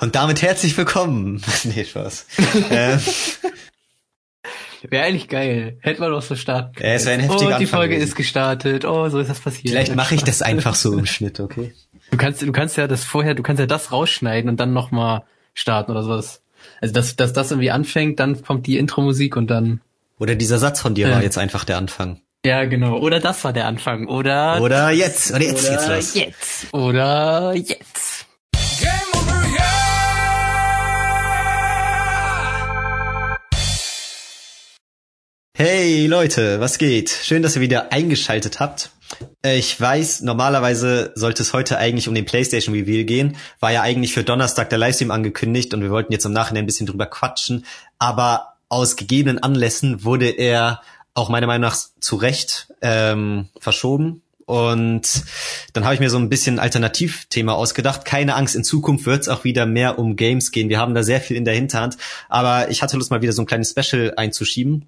Und damit herzlich willkommen. nee, Spaß. äh, Wäre eigentlich geil. Hätte man doch so starten können. Ja, es wäre ein heftiger Oh, die Anfang Folge gewesen. ist gestartet. Oh, so ist das passiert. Vielleicht mache ich das einfach so im Schnitt, okay? Du kannst, du kannst ja das vorher, du kannst ja das rausschneiden und dann nochmal starten oder sowas. Also, dass, dass das irgendwie anfängt, dann kommt die Intro-Musik und dann. Oder dieser Satz von dir Ja. war jetzt einfach der Anfang. Ja, genau. Oder das war der Anfang. Oder. Oder jetzt. Oder jetzt oder geht's los. jetzt. Oder jetzt. Hey Leute, was geht? Schön, dass ihr wieder eingeschaltet habt. Äh, Ich weiß, normalerweise sollte es heute eigentlich um den PlayStation Reveal gehen. War ja eigentlich für Donnerstag der Livestream angekündigt und wir wollten jetzt im Nachhinein ein bisschen drüber quatschen. Aber aus gegebenen Anlässen wurde er auch meiner Meinung nach zu Recht ähm, verschoben. Und dann habe ich mir so ein bisschen Alternativthema ausgedacht. Keine Angst, in Zukunft wird es auch wieder mehr um Games gehen. Wir haben da sehr viel in der Hinterhand. Aber ich hatte Lust, mal wieder so ein kleines Special einzuschieben.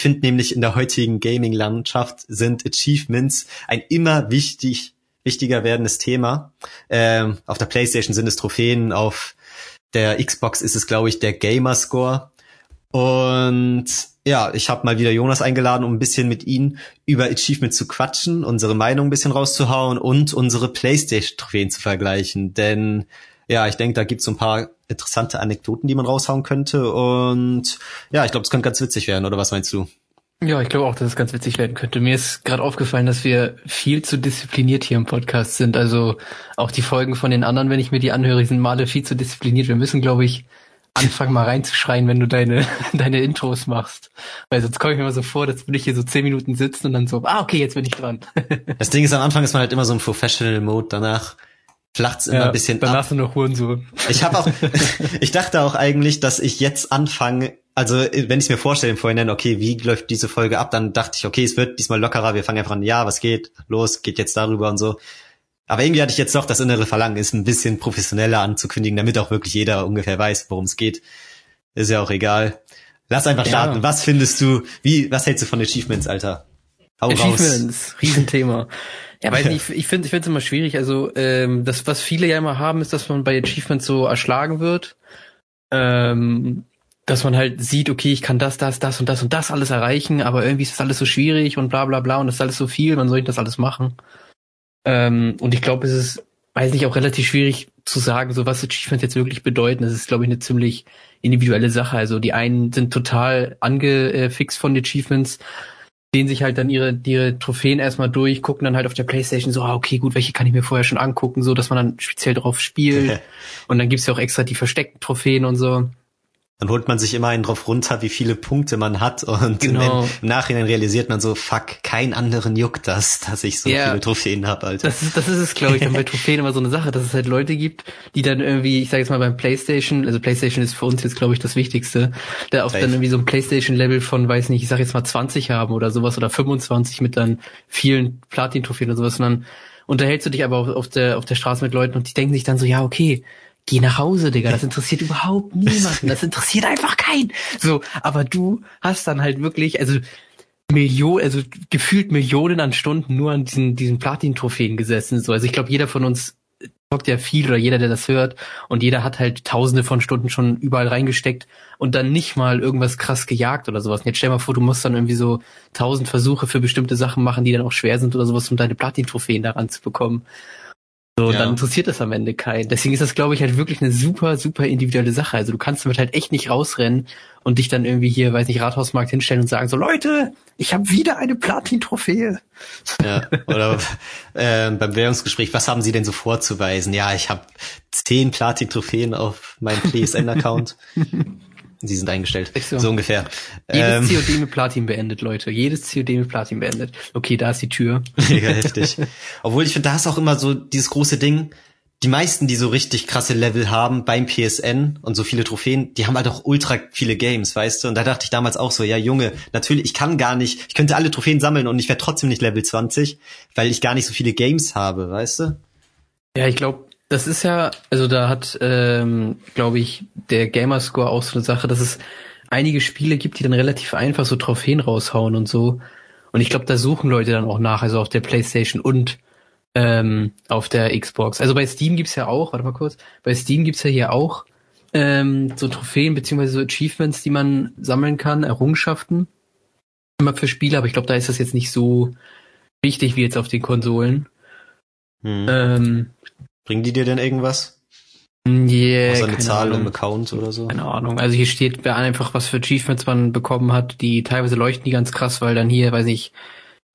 Finde nämlich in der heutigen Gaming-Landschaft sind Achievements ein immer wichtig, wichtiger werdendes Thema. Ähm, auf der PlayStation sind es Trophäen, auf der Xbox ist es, glaube ich, der Gamerscore. Und ja, ich habe mal wieder Jonas eingeladen, um ein bisschen mit ihm über Achievements zu quatschen, unsere Meinung ein bisschen rauszuhauen und unsere PlayStation-Trophäen zu vergleichen. Denn ja, ich denke, da gibt's so ein paar interessante Anekdoten, die man raushauen könnte. Und ja, ich glaube, es könnte ganz witzig werden, oder was meinst du? Ja, ich glaube auch, dass es ganz witzig werden könnte. Mir ist gerade aufgefallen, dass wir viel zu diszipliniert hier im Podcast sind. Also auch die Folgen von den anderen, wenn ich mir die anhöre, sind male viel zu diszipliniert. Wir müssen, glaube ich, anfangen mal reinzuschreien, wenn du deine deine Intros machst. Weil sonst komme ich mir immer so vor, dass will ich hier so zehn Minuten sitzen und dann so, ah, okay, jetzt bin ich dran. Das Ding ist, am Anfang ist man halt immer so im Professional Mode, danach flacht's immer ein bisschen Danach ab. sind noch Hurensohn. Ich habe auch, ich dachte auch eigentlich, dass ich jetzt anfange, also wenn ich mir vorstelle im Vorhinein, okay, wie läuft diese Folge ab, dann dachte ich, okay, es wird diesmal lockerer, wir fangen einfach an, ja, was geht, los, geht jetzt darüber und so. Aber irgendwie hatte ich jetzt doch das innere Verlangen, es ein bisschen professioneller anzukündigen, damit auch wirklich jeder ungefähr weiß, worum es geht. Ist ja auch egal. Lass einfach Ja. starten. Was findest du, wie, was hältst du von Achievements, Alter? Hau raus. Achievements, Riesenthema. Ja, weiß nicht, ich finde ich finde es immer schwierig. Also ähm, das, was viele ja immer haben, ist, dass man bei Achievements so erschlagen wird. Ähm, dass man halt sieht, okay, ich kann das, das, das und das und das alles erreichen, aber irgendwie ist das alles so schwierig und bla bla bla und das ist alles so viel, wann soll ich das alles machen? Ähm, und ich glaube, es ist, weiß nicht, auch relativ schwierig zu sagen, so was Achievements jetzt wirklich bedeuten. Das ist, glaube ich, eine ziemlich individuelle Sache. Also die einen sind total angefixt von Achievements, sehen sich halt dann ihre, ihre Trophäen erstmal durch, gucken dann halt auf der Playstation so, ah, okay, gut, welche kann ich mir vorher schon angucken, so dass man dann speziell drauf spielt. und dann gibt's ja auch extra die versteckten Trophäen und so. Dann holt man sich immer einen drauf runter, wie viele Punkte man hat und Genau. im, im Nachhinein realisiert man so, fuck, kein anderen juckt das, dass ich so Ja. viele Trophäen habe, Alter. Das ist, das ist es, glaube ich, dann bei Trophäen immer so eine Sache, dass es halt Leute gibt, die dann irgendwie, ich sage jetzt mal beim PlayStation, also PlayStation ist für uns jetzt, glaube ich, das Wichtigste, der auch dann irgendwie so ein PlayStation-Level von, weiß nicht, ich sage jetzt mal 20 haben oder sowas oder 25 mit dann vielen Platin-Trophäen oder sowas und dann unterhältst du dich aber auf, auf der auf der Straße mit Leuten und die denken sich dann so, ja, okay, geh nach Hause, Digga, das interessiert überhaupt niemanden, das interessiert einfach keinen. So, aber du hast dann halt wirklich, also Millionen, also gefühlt Millionen an Stunden nur an diesen, diesen Platin-Trophäen gesessen. So, also ich glaube, jeder von uns zockt ja viel oder jeder, der das hört und jeder hat halt tausende von Stunden schon überall reingesteckt und dann nicht mal irgendwas krass gejagt oder sowas. Und jetzt stell mal vor, du musst dann irgendwie so tausend Versuche für bestimmte Sachen machen, die dann auch schwer sind oder sowas, um deine Platin-Trophäen daran zu bekommen. So, Ja. dann interessiert das am Ende keinen. Deswegen ist das, glaube ich, halt wirklich eine super, super individuelle Sache. Also du kannst damit halt echt nicht rausrennen und dich dann irgendwie hier, weiß nicht, Rathausmarkt hinstellen und sagen so, Leute, ich habe wieder eine Platin-Trophäe. Ja, oder äh, beim Währungsgespräch, was haben Sie denn so vorzuweisen? Ja, ich habe zehn Platin-Trophäen auf meinem PSN-Account. Sie sind eingestellt. So? So ungefähr. Jedes Ähm, COD mit Platin beendet, Leute. Jedes COD mit Platin beendet. Okay, da ist die Tür. mega heftig. Obwohl ich finde, da ist auch immer so dieses große Ding. Die meisten, die so richtig krasse Level haben beim PSN und so viele Trophäen, die haben halt auch ultra viele Games, weißt du? Und da dachte ich damals auch so, ja Junge, natürlich, ich kann gar nicht, ich könnte alle Trophäen sammeln und ich wäre trotzdem nicht Level 20, weil ich gar nicht so viele Games habe, weißt du? Ja, ich glaube, das ist ja, also da hat, ähm, glaube ich, der Gamerscore auch so eine Sache, dass es einige Spiele gibt, die dann relativ einfach so Trophäen raushauen und so. Und ich glaube, da suchen Leute dann auch nach, also auf der Playstation und ähm, auf der Xbox. Also bei Steam gibt's ja auch, warte mal kurz, bei Steam gibt's ja hier auch ähm, so Trophäen beziehungsweise so Achievements, die man sammeln kann, Errungenschaften immer für Spiele, aber ich glaube, da ist das jetzt nicht so wichtig wie jetzt auf den Konsolen. Hm. Ähm, Bringen die dir denn irgendwas? Yeah, Außer eine Zahl Ahnung. im Account oder so? Keine Ahnung. Also hier steht einfach, was für Achievements man bekommen hat. Die teilweise leuchten die ganz krass, weil dann hier, weiß ich, ich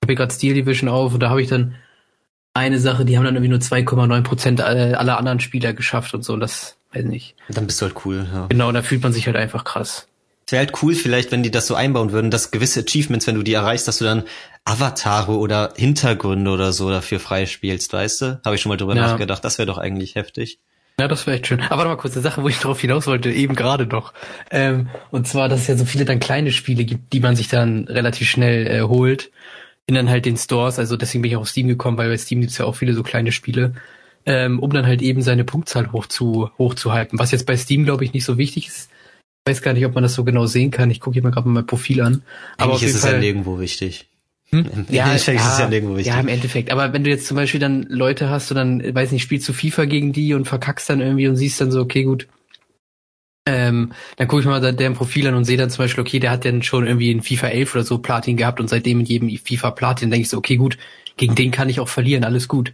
habe gerade Steel Division auf und da habe ich dann eine Sache, die haben dann irgendwie nur 2,9 Prozent aller anderen Spieler geschafft und so. Und das weiß nicht. Dann bist du halt cool, ja. Genau, da fühlt man sich halt einfach krass. Es wäre halt cool vielleicht, wenn die das so einbauen würden, dass gewisse Achievements, wenn du die erreichst, dass du dann Avatare oder Hintergründe oder so dafür freispielst, weißt du? Habe ich schon mal drüber ja. nachgedacht. Das wäre doch eigentlich heftig. Ja, das wäre echt schön. Aber warte mal kurz, eine Sache, wo ich drauf hinaus wollte, eben gerade noch. Ähm, und zwar, dass es ja so viele dann kleine Spiele gibt, die man sich dann relativ schnell äh, holt. In dann halt den Stores. Also deswegen bin ich auch auf Steam gekommen, weil bei Steam gibt's ja auch viele so kleine Spiele. Ähm, um dann halt eben seine Punktzahl hoch zu, hochzuhalten. Was jetzt bei Steam, glaube ich, nicht so wichtig ist weiß gar nicht, ob man das so genau sehen kann. Ich gucke hier mal gerade mal mein Profil an. Aber Eigentlich ist es Fall, ja nirgendwo wichtig. Hm? Im ja, Endeffekt ja, ist es ja nirgendwo wichtig. Ja, im Endeffekt. Aber wenn du jetzt zum Beispiel dann Leute hast und dann, weiß nicht, spielst du FIFA gegen die und verkackst dann irgendwie und siehst dann so, okay, gut, ähm, dann gucke ich mal deren Profil an und sehe dann zum Beispiel, okay, der hat dann schon irgendwie in FIFA 11 oder so Platin gehabt und seitdem in jedem FIFA Platin denke ich so, okay, gut, gegen den kann ich auch verlieren, alles gut.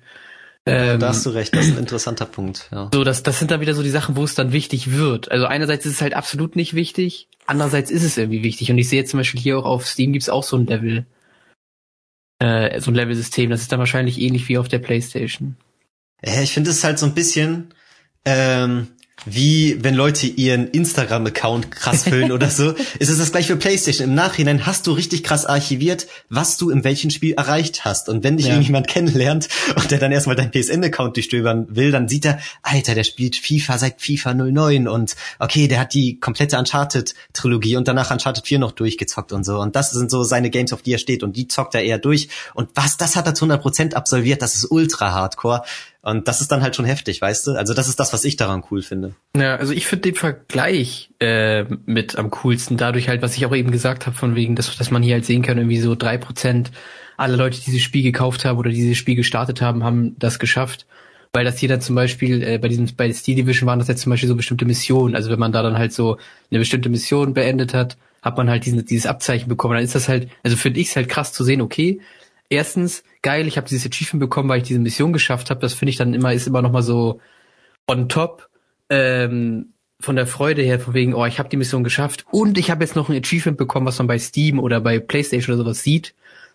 Ähm, da hast du recht, das ist ein interessanter Punkt. Ja. So, das, das sind dann wieder so die Sachen, wo es dann wichtig wird. Also einerseits ist es halt absolut nicht wichtig, andererseits ist es irgendwie wichtig. Und ich sehe zum Beispiel hier auch auf Steam gibt's auch so ein Level, äh, so ein Level-System. Das ist dann wahrscheinlich ähnlich wie auf der PlayStation. Ja, ich finde es halt so ein bisschen, ähm, wie wenn Leute ihren Instagram-Account krass füllen oder so, ist es das gleich für PlayStation. Im Nachhinein hast du richtig krass archiviert, was du in welchem Spiel erreicht hast. Und wenn dich ja. irgendjemand kennenlernt und der dann erstmal deinen PSN-Account durchstöbern will, dann sieht er, Alter, der spielt FIFA seit FIFA 09 und okay, der hat die komplette Uncharted-Trilogie und danach Uncharted 4 noch durchgezockt und so. Und das sind so seine Games, auf die er steht und die zockt er eher durch. Und was, das hat er zu 100% absolviert, das ist ultra hardcore. Und das ist dann halt schon heftig, weißt du? Also das ist das, was ich daran cool finde. Ja, also ich finde den Vergleich äh, mit am coolsten, dadurch halt, was ich auch eben gesagt habe, von wegen, dass, dass man hier halt sehen kann, irgendwie so drei Prozent aller Leute, die dieses Spiel gekauft haben oder dieses Spiel gestartet haben, haben das geschafft. Weil das hier dann zum Beispiel, äh, bei diesem, bei Steel Division waren das jetzt zum Beispiel so bestimmte Missionen. Also wenn man da dann halt so eine bestimmte Mission beendet hat, hat man halt diesen, dieses Abzeichen bekommen. Dann ist das halt, also finde ich es halt krass zu sehen, okay, erstens geil, ich habe dieses Achievement bekommen, weil ich diese Mission geschafft habe. Das finde ich dann immer ist immer noch mal so on top ähm, von der Freude her, von wegen, oh, ich habe die Mission geschafft und ich habe jetzt noch ein Achievement bekommen, was man bei Steam oder bei PlayStation oder sowas sieht.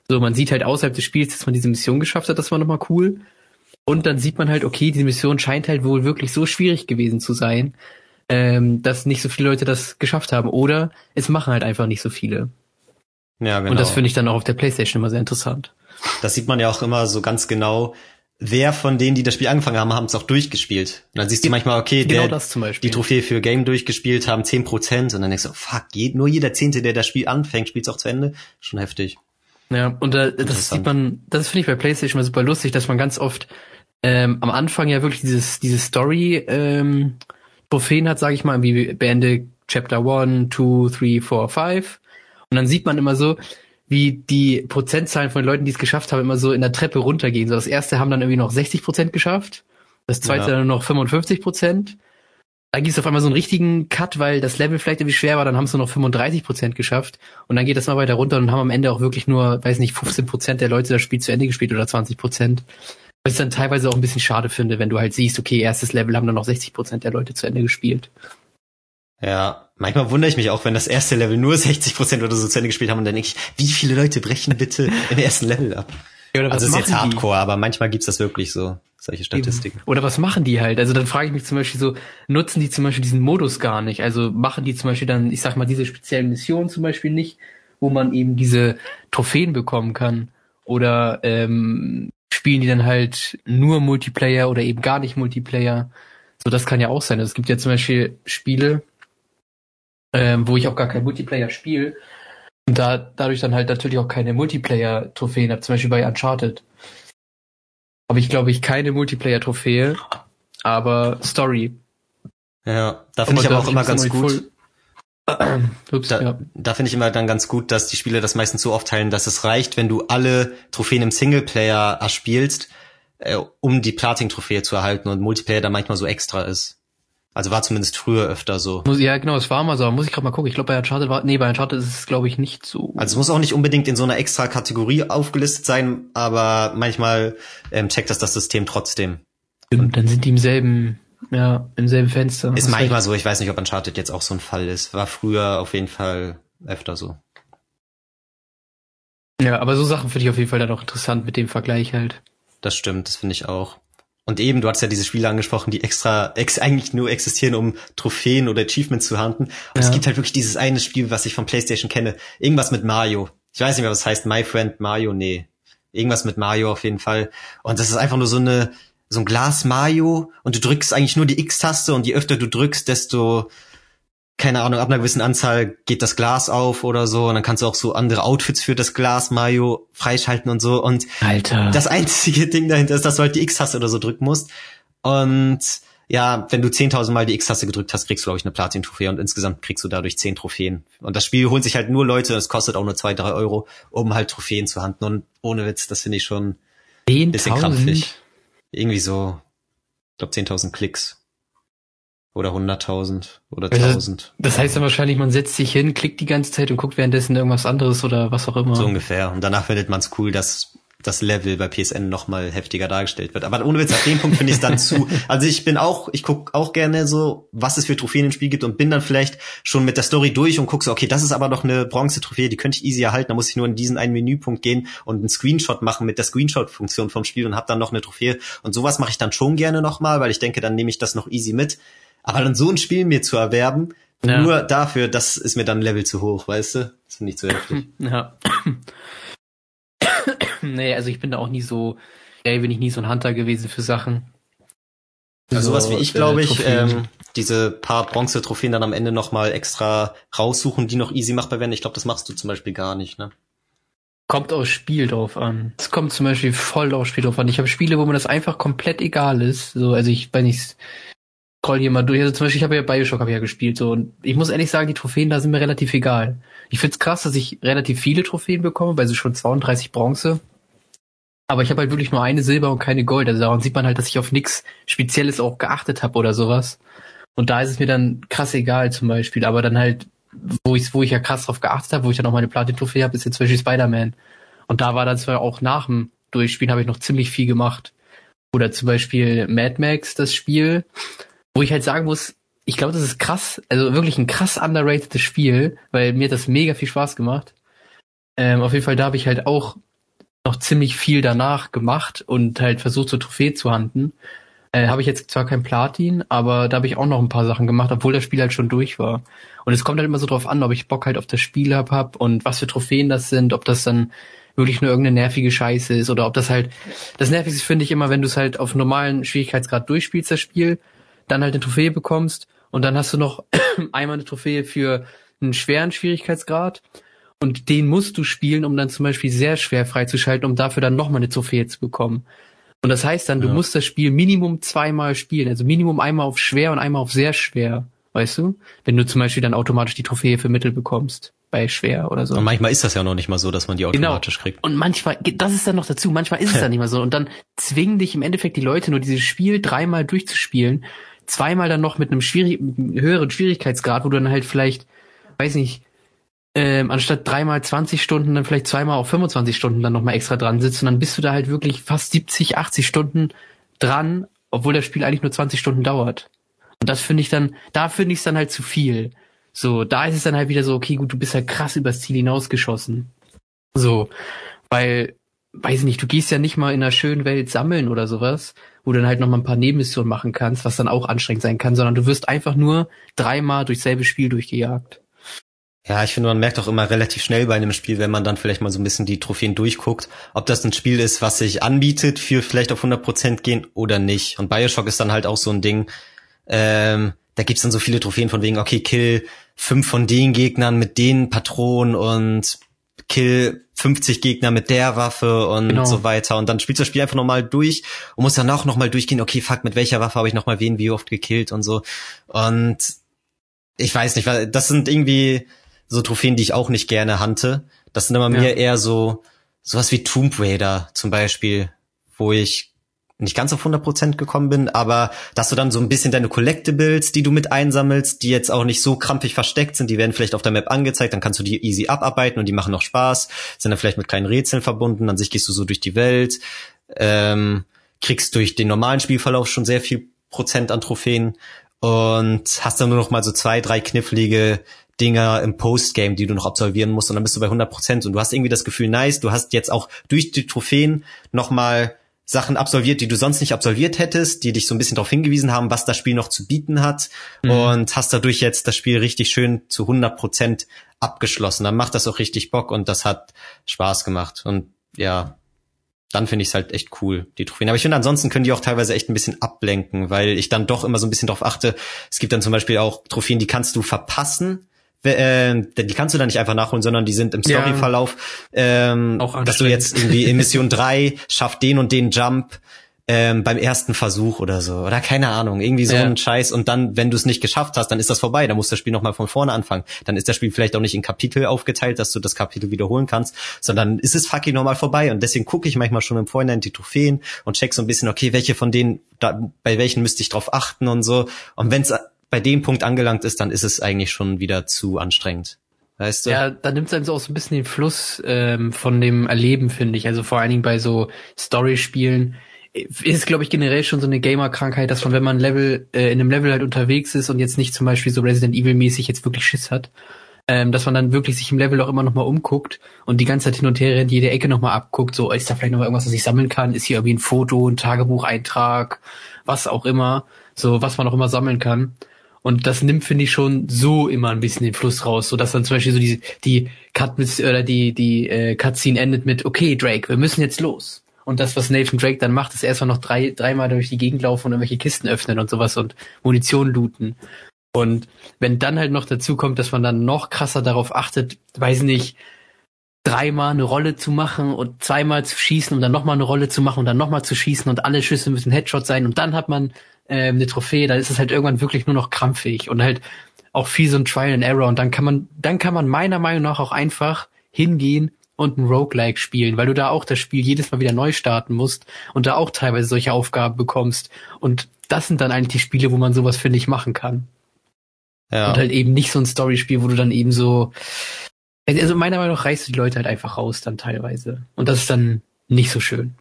So, man sieht halt außerhalb des Spiels, dass man diese Mission geschafft hat, das war nochmal cool. Und dann sieht man halt, okay, diese Mission scheint halt wohl wirklich so schwierig gewesen zu sein, ähm, dass nicht so viele Leute das geschafft haben. Oder es machen halt einfach nicht so viele. Ja, genau. Und das finde ich dann auch auf der Playstation immer sehr interessant. Das sieht man ja auch immer so ganz genau. Wer von denen, die das Spiel angefangen haben, haben es auch durchgespielt. Und dann siehst du manchmal, okay, genau der, die Trophäe für Game durchgespielt haben 10% und dann denkst du, fuck, nur jeder Zehnte, der das Spiel anfängt, spielt es auch zu Ende. Schon heftig. Ja, und äh, das sieht man, das finde ich bei PlayStation mal super lustig, dass man ganz oft ähm, am Anfang ja wirklich dieses, diese Story ähm, Trophäen hat, sage ich mal, wie beende Chapter 1, 2, 3, 4, 5. Und dann sieht man immer so, wie die Prozentzahlen von Leuten, die es geschafft haben, immer so in der Treppe runtergehen. So das erste haben dann irgendwie noch 60 Prozent geschafft, das zweite ja. dann noch 55 Prozent. Dann gibt es auf einmal so einen richtigen Cut, weil das Level vielleicht irgendwie schwer war, dann haben sie noch 35 Prozent geschafft. Und dann geht das mal weiter runter und haben am Ende auch wirklich nur, weiß nicht, 15 Prozent der Leute das Spiel zu Ende gespielt oder 20 Prozent. Was ich dann teilweise auch ein bisschen schade finde, wenn du halt siehst, okay, erstes Level haben dann noch 60 Prozent der Leute zu Ende gespielt. Ja, manchmal wundere ich mich auch, wenn das erste Level nur 60% oder so zu Ende gespielt haben und dann denke ich, wie viele Leute brechen bitte im ersten Level ab? Ja, oder also ist jetzt Hardcore, die? aber manchmal gibt's das wirklich so, solche Statistiken. Oder was machen die halt? Also dann frage ich mich zum Beispiel so, nutzen die zum Beispiel diesen Modus gar nicht? Also machen die zum Beispiel dann, ich sag mal, diese speziellen Missionen zum Beispiel nicht, wo man eben diese Trophäen bekommen kann? Oder ähm, spielen die dann halt nur Multiplayer oder eben gar nicht Multiplayer? So, das kann ja auch sein. Also es gibt ja zum Beispiel Spiele, ähm, wo ich auch gar kein Multiplayer spiele. Und da dadurch dann halt natürlich auch keine Multiplayer-Trophäen habe, zum Beispiel bei Uncharted. Habe ich, glaube ich, keine Multiplayer-Trophäe, aber Story. Ja, da finde ich aber auch immer ganz gut. Ups, da, ja. da finde ich immer dann ganz gut, dass die Spiele das meistens so aufteilen, dass es reicht, wenn du alle Trophäen im Singleplayer erspielst, äh, um die Platin-Trophäe zu erhalten und Multiplayer da manchmal so extra ist. Also war zumindest früher öfter so. Ja, genau, es war mal so. Muss ich gerade mal gucken. Ich glaube, bei Uncharted war, nee, bei Uncharted ist es, glaube ich, nicht so. Also es muss auch nicht unbedingt in so einer extra Kategorie aufgelistet sein, aber manchmal ähm, checkt das das System trotzdem. Und dann sind die im selben, ja, im selben Fenster. Ist manchmal so. Ich weiß nicht, ob Uncharted jetzt auch so ein Fall ist. War früher auf jeden Fall öfter so. Ja, aber so Sachen finde ich auf jeden Fall dann auch interessant mit dem Vergleich halt. Das stimmt, das finde ich auch. Und eben, du hast ja diese Spiele angesprochen, die extra ex eigentlich nur existieren, um Trophäen oder Achievements zu handeln. Und ja. es gibt halt wirklich dieses eine Spiel, was ich von PlayStation kenne. Irgendwas mit Mario. Ich weiß nicht mehr, was heißt. My Friend Mario, nee. Irgendwas mit Mario auf jeden Fall. Und das ist einfach nur so eine, so ein Glas Mario und du drückst eigentlich nur die X-Taste und je öfter du drückst, desto keine Ahnung, ab einer gewissen Anzahl geht das Glas auf oder so und dann kannst du auch so andere Outfits für das Glas Mario freischalten und so und Alter. das einzige Ding dahinter ist, dass du halt die X-Taste oder so drücken musst und ja, wenn du 10.000 Mal die X-Taste gedrückt hast, kriegst du, glaube ich, eine Platin-Trophäe und insgesamt kriegst du dadurch 10 Trophäen. Und das Spiel holen sich halt nur Leute, es kostet auch nur 2, 3 Euro, um halt Trophäen zu handeln. Und ohne Witz, das finde ich schon ein bisschen krampfig. Irgendwie so, ich glaube 10.000 Klicks. Oder 100.000 oder 1000. Das heißt dann wahrscheinlich, man setzt sich hin, klickt die ganze Zeit und guckt währenddessen irgendwas anderes oder was auch immer. So ungefähr. Und danach findet man es cool, dass das Level bei PSN noch mal heftiger dargestellt wird. Aber ohne Witz, auf dem Punkt finde ich es dann zu. Also ich bin auch, ich guck auch gerne so, was es für Trophäen im Spiel gibt und bin dann vielleicht schon mit der Story durch und guck so, okay, das ist aber noch eine Bronze-Trophäe, die könnte ich easy erhalten. Da muss ich nur in diesen einen Menüpunkt gehen und einen Screenshot machen mit der Screenshot-Funktion vom Spiel und habe dann noch eine Trophäe. Und sowas mache ich dann schon gerne noch mal, weil ich denke, dann nehme ich das noch easy mit. Aber dann so ein Spiel mir zu erwerben, ja. nur dafür, das ist mir dann ein Level zu hoch, weißt du? Das finde ich zu heftig. Ja. nee, also ich bin da auch nie so, ey, bin ich nie so ein Hunter gewesen für Sachen. Also sowas wie ich, glaube ich, ähm, diese paar Bronze-Trophäen dann am Ende nochmal extra raussuchen, die noch easy machbar werden. Ich glaube, das machst du zum Beispiel gar nicht, ne? Kommt aufs Spiel drauf an. Es kommt zum Beispiel voll aufs Spiel drauf an. Ich habe Spiele, wo mir das einfach komplett egal ist. So, also ich, wenn ich scroll hier mal durch. Also zum Beispiel, ich habe ja Bioshock hab ja gespielt so und ich muss ehrlich sagen, die Trophäen da sind mir relativ egal. Ich find's krass, dass ich relativ viele Trophäen bekomme, weil sie schon 32 Bronze. Aber ich habe halt wirklich nur eine Silber und keine Gold. Also daran sieht man halt, dass ich auf nichts Spezielles auch geachtet habe oder sowas. Und da ist es mir dann krass egal zum Beispiel. Aber dann halt, wo ich, wo ich ja krass drauf geachtet habe, wo ich dann auch meine Platin-Trophäe habe, ist jetzt zum Beispiel Spider-Man. Und da war dann zwar auch nach dem Durchspielen habe ich noch ziemlich viel gemacht. Oder zum Beispiel Mad Max, das Spiel. Wo ich halt sagen muss, ich glaube, das ist krass, also wirklich ein krass underratedes Spiel, weil mir hat das mega viel Spaß gemacht. Ähm, auf jeden Fall, da habe ich halt auch noch ziemlich viel danach gemacht und halt versucht, so Trophäe zu handeln. Äh, habe ich jetzt zwar kein Platin, aber da habe ich auch noch ein paar Sachen gemacht, obwohl das Spiel halt schon durch war. Und es kommt halt immer so drauf an, ob ich Bock halt auf das Spiel hab, hab und was für Trophäen das sind, ob das dann wirklich nur irgendeine nervige Scheiße ist oder ob das halt, das Nervigste finde ich immer, wenn du es halt auf normalen Schwierigkeitsgrad durchspielst, das Spiel, dann halt eine Trophäe bekommst und dann hast du noch einmal eine Trophäe für einen schweren Schwierigkeitsgrad und den musst du spielen, um dann zum Beispiel sehr schwer freizuschalten, um dafür dann nochmal eine Trophäe zu bekommen. Und das heißt dann, du ja. musst das Spiel Minimum zweimal spielen, also Minimum einmal auf schwer und einmal auf sehr schwer, weißt du? Wenn du zum Beispiel dann automatisch die Trophäe für Mittel bekommst bei schwer oder so. Und manchmal ist das ja noch nicht mal so, dass man die genau. automatisch genau. kriegt. Und manchmal, das ist dann noch dazu, manchmal ist es dann nicht mal so. Und dann zwingen dich im Endeffekt die Leute nur dieses Spiel dreimal durchzuspielen, zweimal dann noch mit einem schwierig, höheren Schwierigkeitsgrad, wo du dann halt vielleicht, weiß nicht, ähm, anstatt dreimal 20 Stunden dann vielleicht zweimal auch 25 Stunden dann nochmal extra dran sitzt und dann bist du da halt wirklich fast 70, 80 Stunden dran, obwohl das Spiel eigentlich nur 20 Stunden dauert. Und das finde ich dann, da finde ich es dann halt zu viel. So, da ist es dann halt wieder so, okay, gut, du bist halt krass übers Ziel hinausgeschossen. So, weil, weiß nicht, du gehst ja nicht mal in einer schönen Welt sammeln oder sowas, wo du dann halt noch mal ein paar Nebenmissionen machen kannst, was dann auch anstrengend sein kann, sondern du wirst einfach nur dreimal durchs selbe Spiel durchgejagt. Ja, ich finde, man merkt auch immer relativ schnell bei einem Spiel, wenn man dann vielleicht mal so ein bisschen die Trophäen durchguckt, ob das ein Spiel ist, was sich anbietet für vielleicht auf 100% gehen oder nicht. Und Bioshock ist dann halt auch so ein Ding, ähm, da gibt's dann so viele Trophäen von wegen, okay, kill fünf von den Gegnern mit den Patronen und kill 50 Gegner mit der Waffe und genau. so weiter. Und dann spielst du das Spiel einfach nochmal durch und musst dann auch nochmal durchgehen, okay, fuck, mit welcher Waffe habe ich nochmal wen wie oft gekillt und so. Und ich weiß nicht, weil das sind irgendwie so Trophäen, die ich auch nicht gerne hante. Das sind immer ja. mir eher so, sowas wie Tomb Raider zum Beispiel, wo ich nicht ganz auf 100% gekommen bin, aber dass du dann so ein bisschen deine Collectibles, die du mit einsammelst, die jetzt auch nicht so krampfig versteckt sind, die werden vielleicht auf der Map angezeigt, dann kannst du die easy abarbeiten und die machen noch Spaß, sind dann vielleicht mit kleinen Rätseln verbunden, an sich gehst du so durch die Welt, ähm, kriegst durch den normalen Spielverlauf schon sehr viel Prozent an Trophäen und hast dann nur noch mal so zwei, drei knifflige Dinger im Postgame, die du noch absolvieren musst und dann bist du bei 100 Prozent und du hast irgendwie das Gefühl, nice, du hast jetzt auch durch die Trophäen noch mal Sachen absolviert, die du sonst nicht absolviert hättest, die dich so ein bisschen darauf hingewiesen haben, was das Spiel noch zu bieten hat mhm. und hast dadurch jetzt das Spiel richtig schön zu 100 Prozent abgeschlossen. Dann macht das auch richtig Bock und das hat Spaß gemacht und ja, dann finde ich es halt echt cool, die Trophäen. Aber ich finde, ansonsten können die auch teilweise echt ein bisschen ablenken, weil ich dann doch immer so ein bisschen darauf achte. Es gibt dann zum Beispiel auch Trophäen, die kannst du verpassen. Äh, die kannst du dann nicht einfach nachholen, sondern die sind im Storyverlauf, ähm, auch dass du jetzt irgendwie in Mission 3 schaff den und den Jump ähm, beim ersten Versuch oder so. Oder keine Ahnung, irgendwie so ja. ein Scheiß. Und dann, wenn du es nicht geschafft hast, dann ist das vorbei. Dann muss das Spiel nochmal von vorne anfangen. Dann ist das Spiel vielleicht auch nicht in Kapitel aufgeteilt, dass du das Kapitel wiederholen kannst, sondern ist es fucking nochmal vorbei. Und deswegen gucke ich manchmal schon im Vorhinein die Trophäen und check so ein bisschen, okay, welche von denen, da, bei welchen müsste ich drauf achten und so. Und wenn es bei dem Punkt angelangt ist, dann ist es eigentlich schon wieder zu anstrengend. Weißt du? Ja, da nimmt es einem so auch so ein bisschen den Fluss ähm, von dem Erleben, finde ich. Also vor allen Dingen bei so Story-Spielen ist, glaube ich, generell schon so eine Gamer-Krankheit, dass man, wenn man Level, äh, in einem Level halt unterwegs ist und jetzt nicht zum Beispiel so Resident Evil-mäßig jetzt wirklich Schiss hat, ähm, dass man dann wirklich sich im Level auch immer nochmal umguckt und die ganze Zeit hin und her rennt, jede Ecke nochmal abguckt, so ist da vielleicht noch irgendwas, was ich sammeln kann, ist hier irgendwie ein Foto, ein Tagebucheintrag, was auch immer, so was man auch immer sammeln kann. Und das nimmt, finde ich, schon so immer ein bisschen den Fluss raus, so dass dann zum Beispiel so die, die Cut mit, oder die, die äh, Cutscene endet mit, okay, Drake, wir müssen jetzt los. Und das, was Nathan Drake dann macht, ist erstmal noch drei, dreimal durch die Gegend laufen und irgendwelche Kisten öffnen und sowas und Munition looten. Und wenn dann halt noch dazu kommt, dass man dann noch krasser darauf achtet, weiß nicht, dreimal eine Rolle zu machen und zweimal zu schießen und dann nochmal eine Rolle zu machen und dann nochmal zu schießen und alle Schüsse müssen Headshot sein und dann hat man äh, eine Trophäe, dann ist es halt irgendwann wirklich nur noch krampfig und halt auch viel so ein Trial and Error und dann kann man, dann kann man meiner Meinung nach auch einfach hingehen und ein Roguelike spielen, weil du da auch das Spiel jedes Mal wieder neu starten musst und da auch teilweise solche Aufgaben bekommst. Und das sind dann eigentlich die Spiele, wo man sowas, finde ich, machen kann. Ja. Und halt eben nicht so ein Storyspiel, wo du dann eben so, also meiner Meinung nach reißt du die Leute halt einfach raus dann teilweise. Und das ist dann nicht so schön.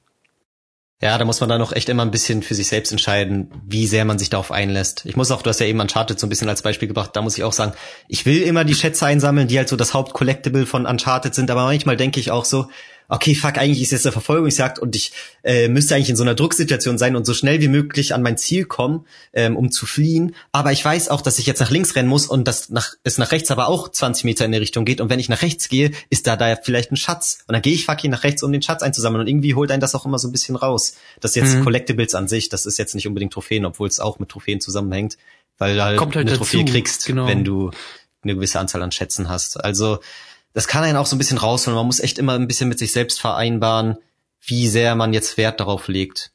Ja, da muss man dann noch echt immer ein bisschen für sich selbst entscheiden, wie sehr man sich darauf einlässt. Ich muss auch, du hast ja eben Uncharted so ein bisschen als Beispiel gebracht, da muss ich auch sagen, ich will immer die Schätze einsammeln, die halt so das Hauptcollectible von Uncharted sind, aber manchmal denke ich auch so, okay, fuck, eigentlich ist jetzt eine Verfolgungsjagd und ich äh, müsste eigentlich in so einer Drucksituation sein und so schnell wie möglich an mein Ziel kommen, ähm, um zu fliehen. Aber ich weiß auch, dass ich jetzt nach links rennen muss und dass nach, es nach rechts aber auch 20 Meter in die Richtung geht. Und wenn ich nach rechts gehe, ist da da vielleicht ein Schatz. Und dann gehe ich fucking nach rechts, um den Schatz einzusammeln. Und irgendwie holt einen das auch immer so ein bisschen raus. Das ist jetzt mhm. Collectibles an sich, das ist jetzt nicht unbedingt Trophäen, obwohl es auch mit Trophäen zusammenhängt, weil du halt, Kommt halt eine dazu. Trophäe kriegst, genau. wenn du eine gewisse Anzahl an Schätzen hast. Also das kann einen auch so ein bisschen rausholen. Man muss echt immer ein bisschen mit sich selbst vereinbaren, wie sehr man jetzt Wert darauf legt,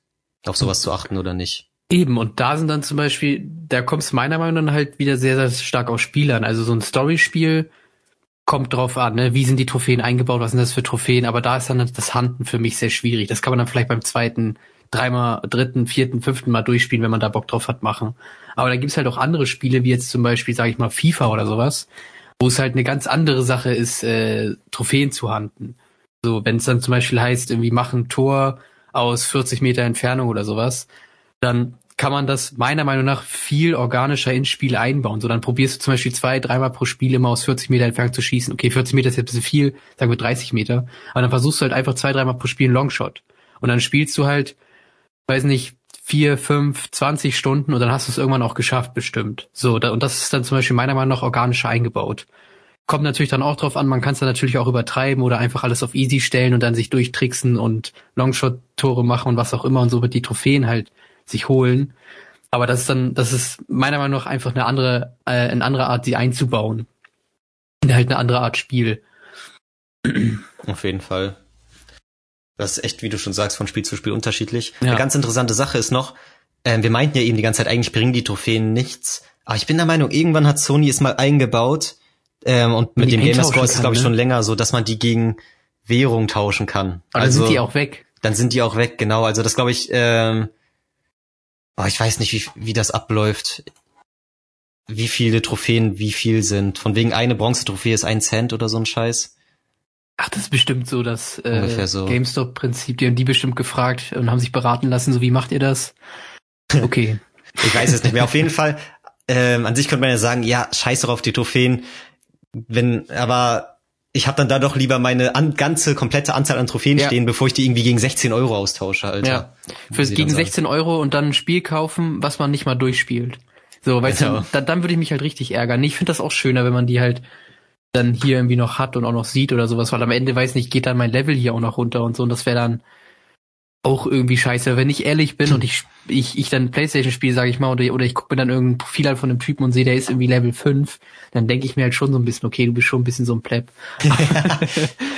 auf sowas zu achten oder nicht. Eben, und da sind dann zum Beispiel, da kommt es meiner Meinung nach halt wieder sehr, sehr stark auf Spiel an. Also so ein Storyspiel kommt drauf an, ne? wie sind die Trophäen eingebaut, was sind das für Trophäen, aber da ist dann das Handen für mich sehr schwierig. Das kann man dann vielleicht beim zweiten, dreimal, dritten, vierten, fünften Mal durchspielen, wenn man da Bock drauf hat, machen. Aber da gibt's halt auch andere Spiele, wie jetzt zum Beispiel, sage ich mal, FIFA oder sowas, wo es halt eine ganz andere Sache ist, äh, Trophäen zu handen. So, wenn es dann zum Beispiel heißt, irgendwie machen Tor aus 40 Meter Entfernung oder sowas, dann kann man das meiner Meinung nach viel organischer ins Spiel einbauen. So, dann probierst du zum Beispiel zwei, dreimal pro Spiel immer aus 40 Meter Entfernung zu schießen. Okay, 40 Meter ist jetzt ein bisschen viel, sagen wir 30 Meter. Aber dann versuchst du halt einfach zwei, dreimal pro Spiel einen Longshot. Und dann spielst du halt, weiß nicht, vier, fünf, zwanzig Stunden und dann hast du es irgendwann auch geschafft, bestimmt. So, da, und das ist dann zum Beispiel meiner Meinung nach organischer eingebaut. Kommt natürlich dann auch drauf an, man kann es dann natürlich auch übertreiben oder einfach alles auf easy stellen und dann sich durchtricksen und Longshot-Tore machen und was auch immer und so wird die Trophäen halt sich holen. Aber das ist dann, das ist meiner Meinung nach einfach eine andere, äh, eine andere Art, sie einzubauen. Halt eine andere Art Spiel. Auf jeden Fall. Das ist echt, wie du schon sagst, von Spiel zu Spiel unterschiedlich. Ja. Eine ganz interessante Sache ist noch, äh, wir meinten ja eben die ganze Zeit, eigentlich bringen die Trophäen nichts. Aber ich bin der Meinung, irgendwann hat Sony es mal eingebaut, ähm, und mit dem Gamerscore ist es, glaube ich, ne? schon länger so, dass man die gegen Währung tauschen kann. Aber also sind die auch weg. dann sind die auch weg, genau. Also das glaube ich, ähm, oh, ich weiß nicht, wie, wie das abläuft. Wie viele Trophäen wie viel sind. Von wegen eine Bronze-Trophäe ist ein Cent oder so ein Scheiß. Ach, das ist bestimmt so das äh, so. GameStop-Prinzip. Die haben die bestimmt gefragt und haben sich beraten lassen, so wie macht ihr das? Okay. ich weiß es nicht mehr. Auf jeden Fall, ähm, an sich könnte man ja sagen, ja, scheiß doch auf die Trophäen. Wenn, aber ich habe dann da doch lieber meine an, ganze komplette Anzahl an Trophäen ja. stehen, bevor ich die irgendwie gegen 16 Euro austausche, Alter. Ja. Für gegen 16 Euro und dann ein Spiel kaufen, was man nicht mal durchspielt. So, weißt ja. du, dann, dann würde ich mich halt richtig ärgern. Ich finde das auch schöner, wenn man die halt dann hier irgendwie noch hat und auch noch sieht oder sowas, weil am Ende weiß nicht, geht dann mein Level hier auch noch runter und so und das wäre dann auch irgendwie scheiße. Wenn ich ehrlich bin und ich, ich, ich dann Playstation spiele, sage ich mal, oder, oder ich gucke mir dann irgendein Profil an von einem Typen und sehe, der ist irgendwie Level 5, dann denke ich mir halt schon so ein bisschen, okay, du bist schon ein bisschen so ein Pleb.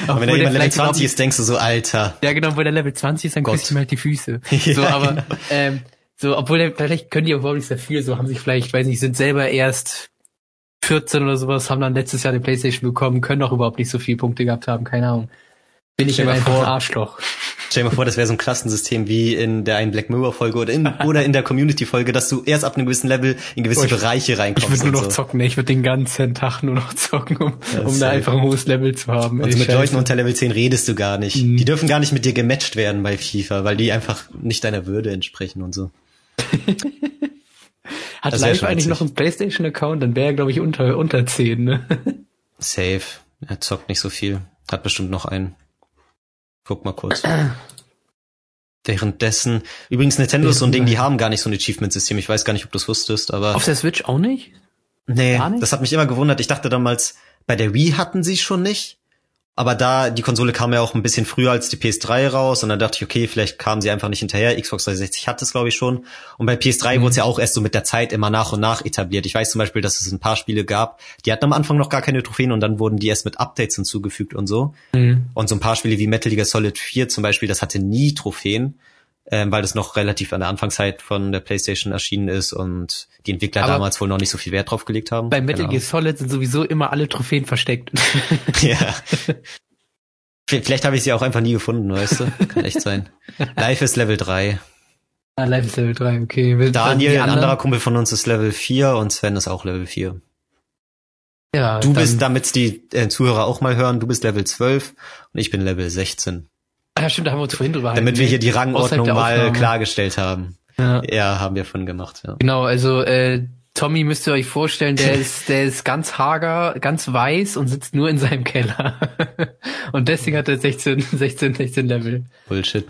aber wenn er jemand Level 20 ist, denkst du so, Alter. Ja, genau, wo der Level 20 ist, dann küsst du mir halt die Füße. ja, so, aber, genau. ähm, so, obwohl vielleicht können die auch überhaupt nicht sehr viel, so haben sich vielleicht, weiß nicht, sind selber erst 14 oder sowas, haben dann letztes Jahr eine Playstation bekommen, können auch überhaupt nicht so viele Punkte gehabt haben, keine Ahnung. Bin ich immer einfach ein Arschloch. Stell dir mal vor, das wäre so ein Klassensystem wie in der einen Black Mirror Folge oder in, oder in der Community Folge, dass du erst ab einem gewissen Level in gewisse oh, ich, Bereiche reinkommst. Ich würde nur noch so. zocken, ne? ich würde den ganzen Tag nur noch zocken, um, um da einfach ein hohes Level zu haben. Und mit Leuten unter Level 10 redest du gar nicht. Mhm. Die dürfen gar nicht mit dir gematcht werden bei FIFA, weil die einfach nicht deiner Würde entsprechen und so. Hat Live eigentlich noch einen Playstation-Account, dann wäre er, glaube ich, unter, unter 10, ne? Safe. Er zockt nicht so viel. Hat bestimmt noch einen. Guck mal kurz. Währenddessen, übrigens Nintendo ist so ein Ding, die haben gar nicht so ein Achievement-System. Ich weiß gar nicht, ob du es wusstest, aber. Auf der Switch auch nicht? Nee, nicht? das hat mich immer gewundert. Ich dachte damals, bei der Wii hatten sie schon nicht. Aber da, die Konsole kam ja auch ein bisschen früher als die PS3 raus und dann dachte ich, okay, vielleicht kamen sie einfach nicht hinterher. Xbox 360 hat es, glaube ich, schon. Und bei PS3 mhm. wurde es ja auch erst so mit der Zeit immer nach und nach etabliert. Ich weiß zum Beispiel, dass es ein paar Spiele gab, die hatten am Anfang noch gar keine Trophäen und dann wurden die erst mit Updates hinzugefügt und so. Mhm. Und so ein paar Spiele wie Metal Gear Solid 4 zum Beispiel, das hatte nie Trophäen ähm, weil das noch relativ an der Anfangszeit von der PlayStation erschienen ist und die Entwickler Aber damals wohl noch nicht so viel Wert drauf gelegt haben. Bei Metal Gear Solid sind sowieso immer alle Trophäen versteckt. ja. Vielleicht habe ich sie auch einfach nie gefunden, weißt du? Kann echt sein. Life ist Level 3. Ah, Life ist Level 3, okay. Will Daniel, ein anderer Kumpel von uns, ist Level 4 und Sven ist auch Level 4. Ja, du bist, damit die äh, Zuhörer auch mal hören, du bist Level 12 und ich bin Level 16. Ja, stimmt, da haben wir uns vorhin drüber Damit wir hier die Rangordnung mal klargestellt haben. Ja. ja, haben wir von gemacht, ja. Genau, also äh, Tommy müsst ihr euch vorstellen, der ist, der ist ganz hager, ganz weiß und sitzt nur in seinem Keller. und deswegen hat er 16, 16, 16 Level. Bullshit.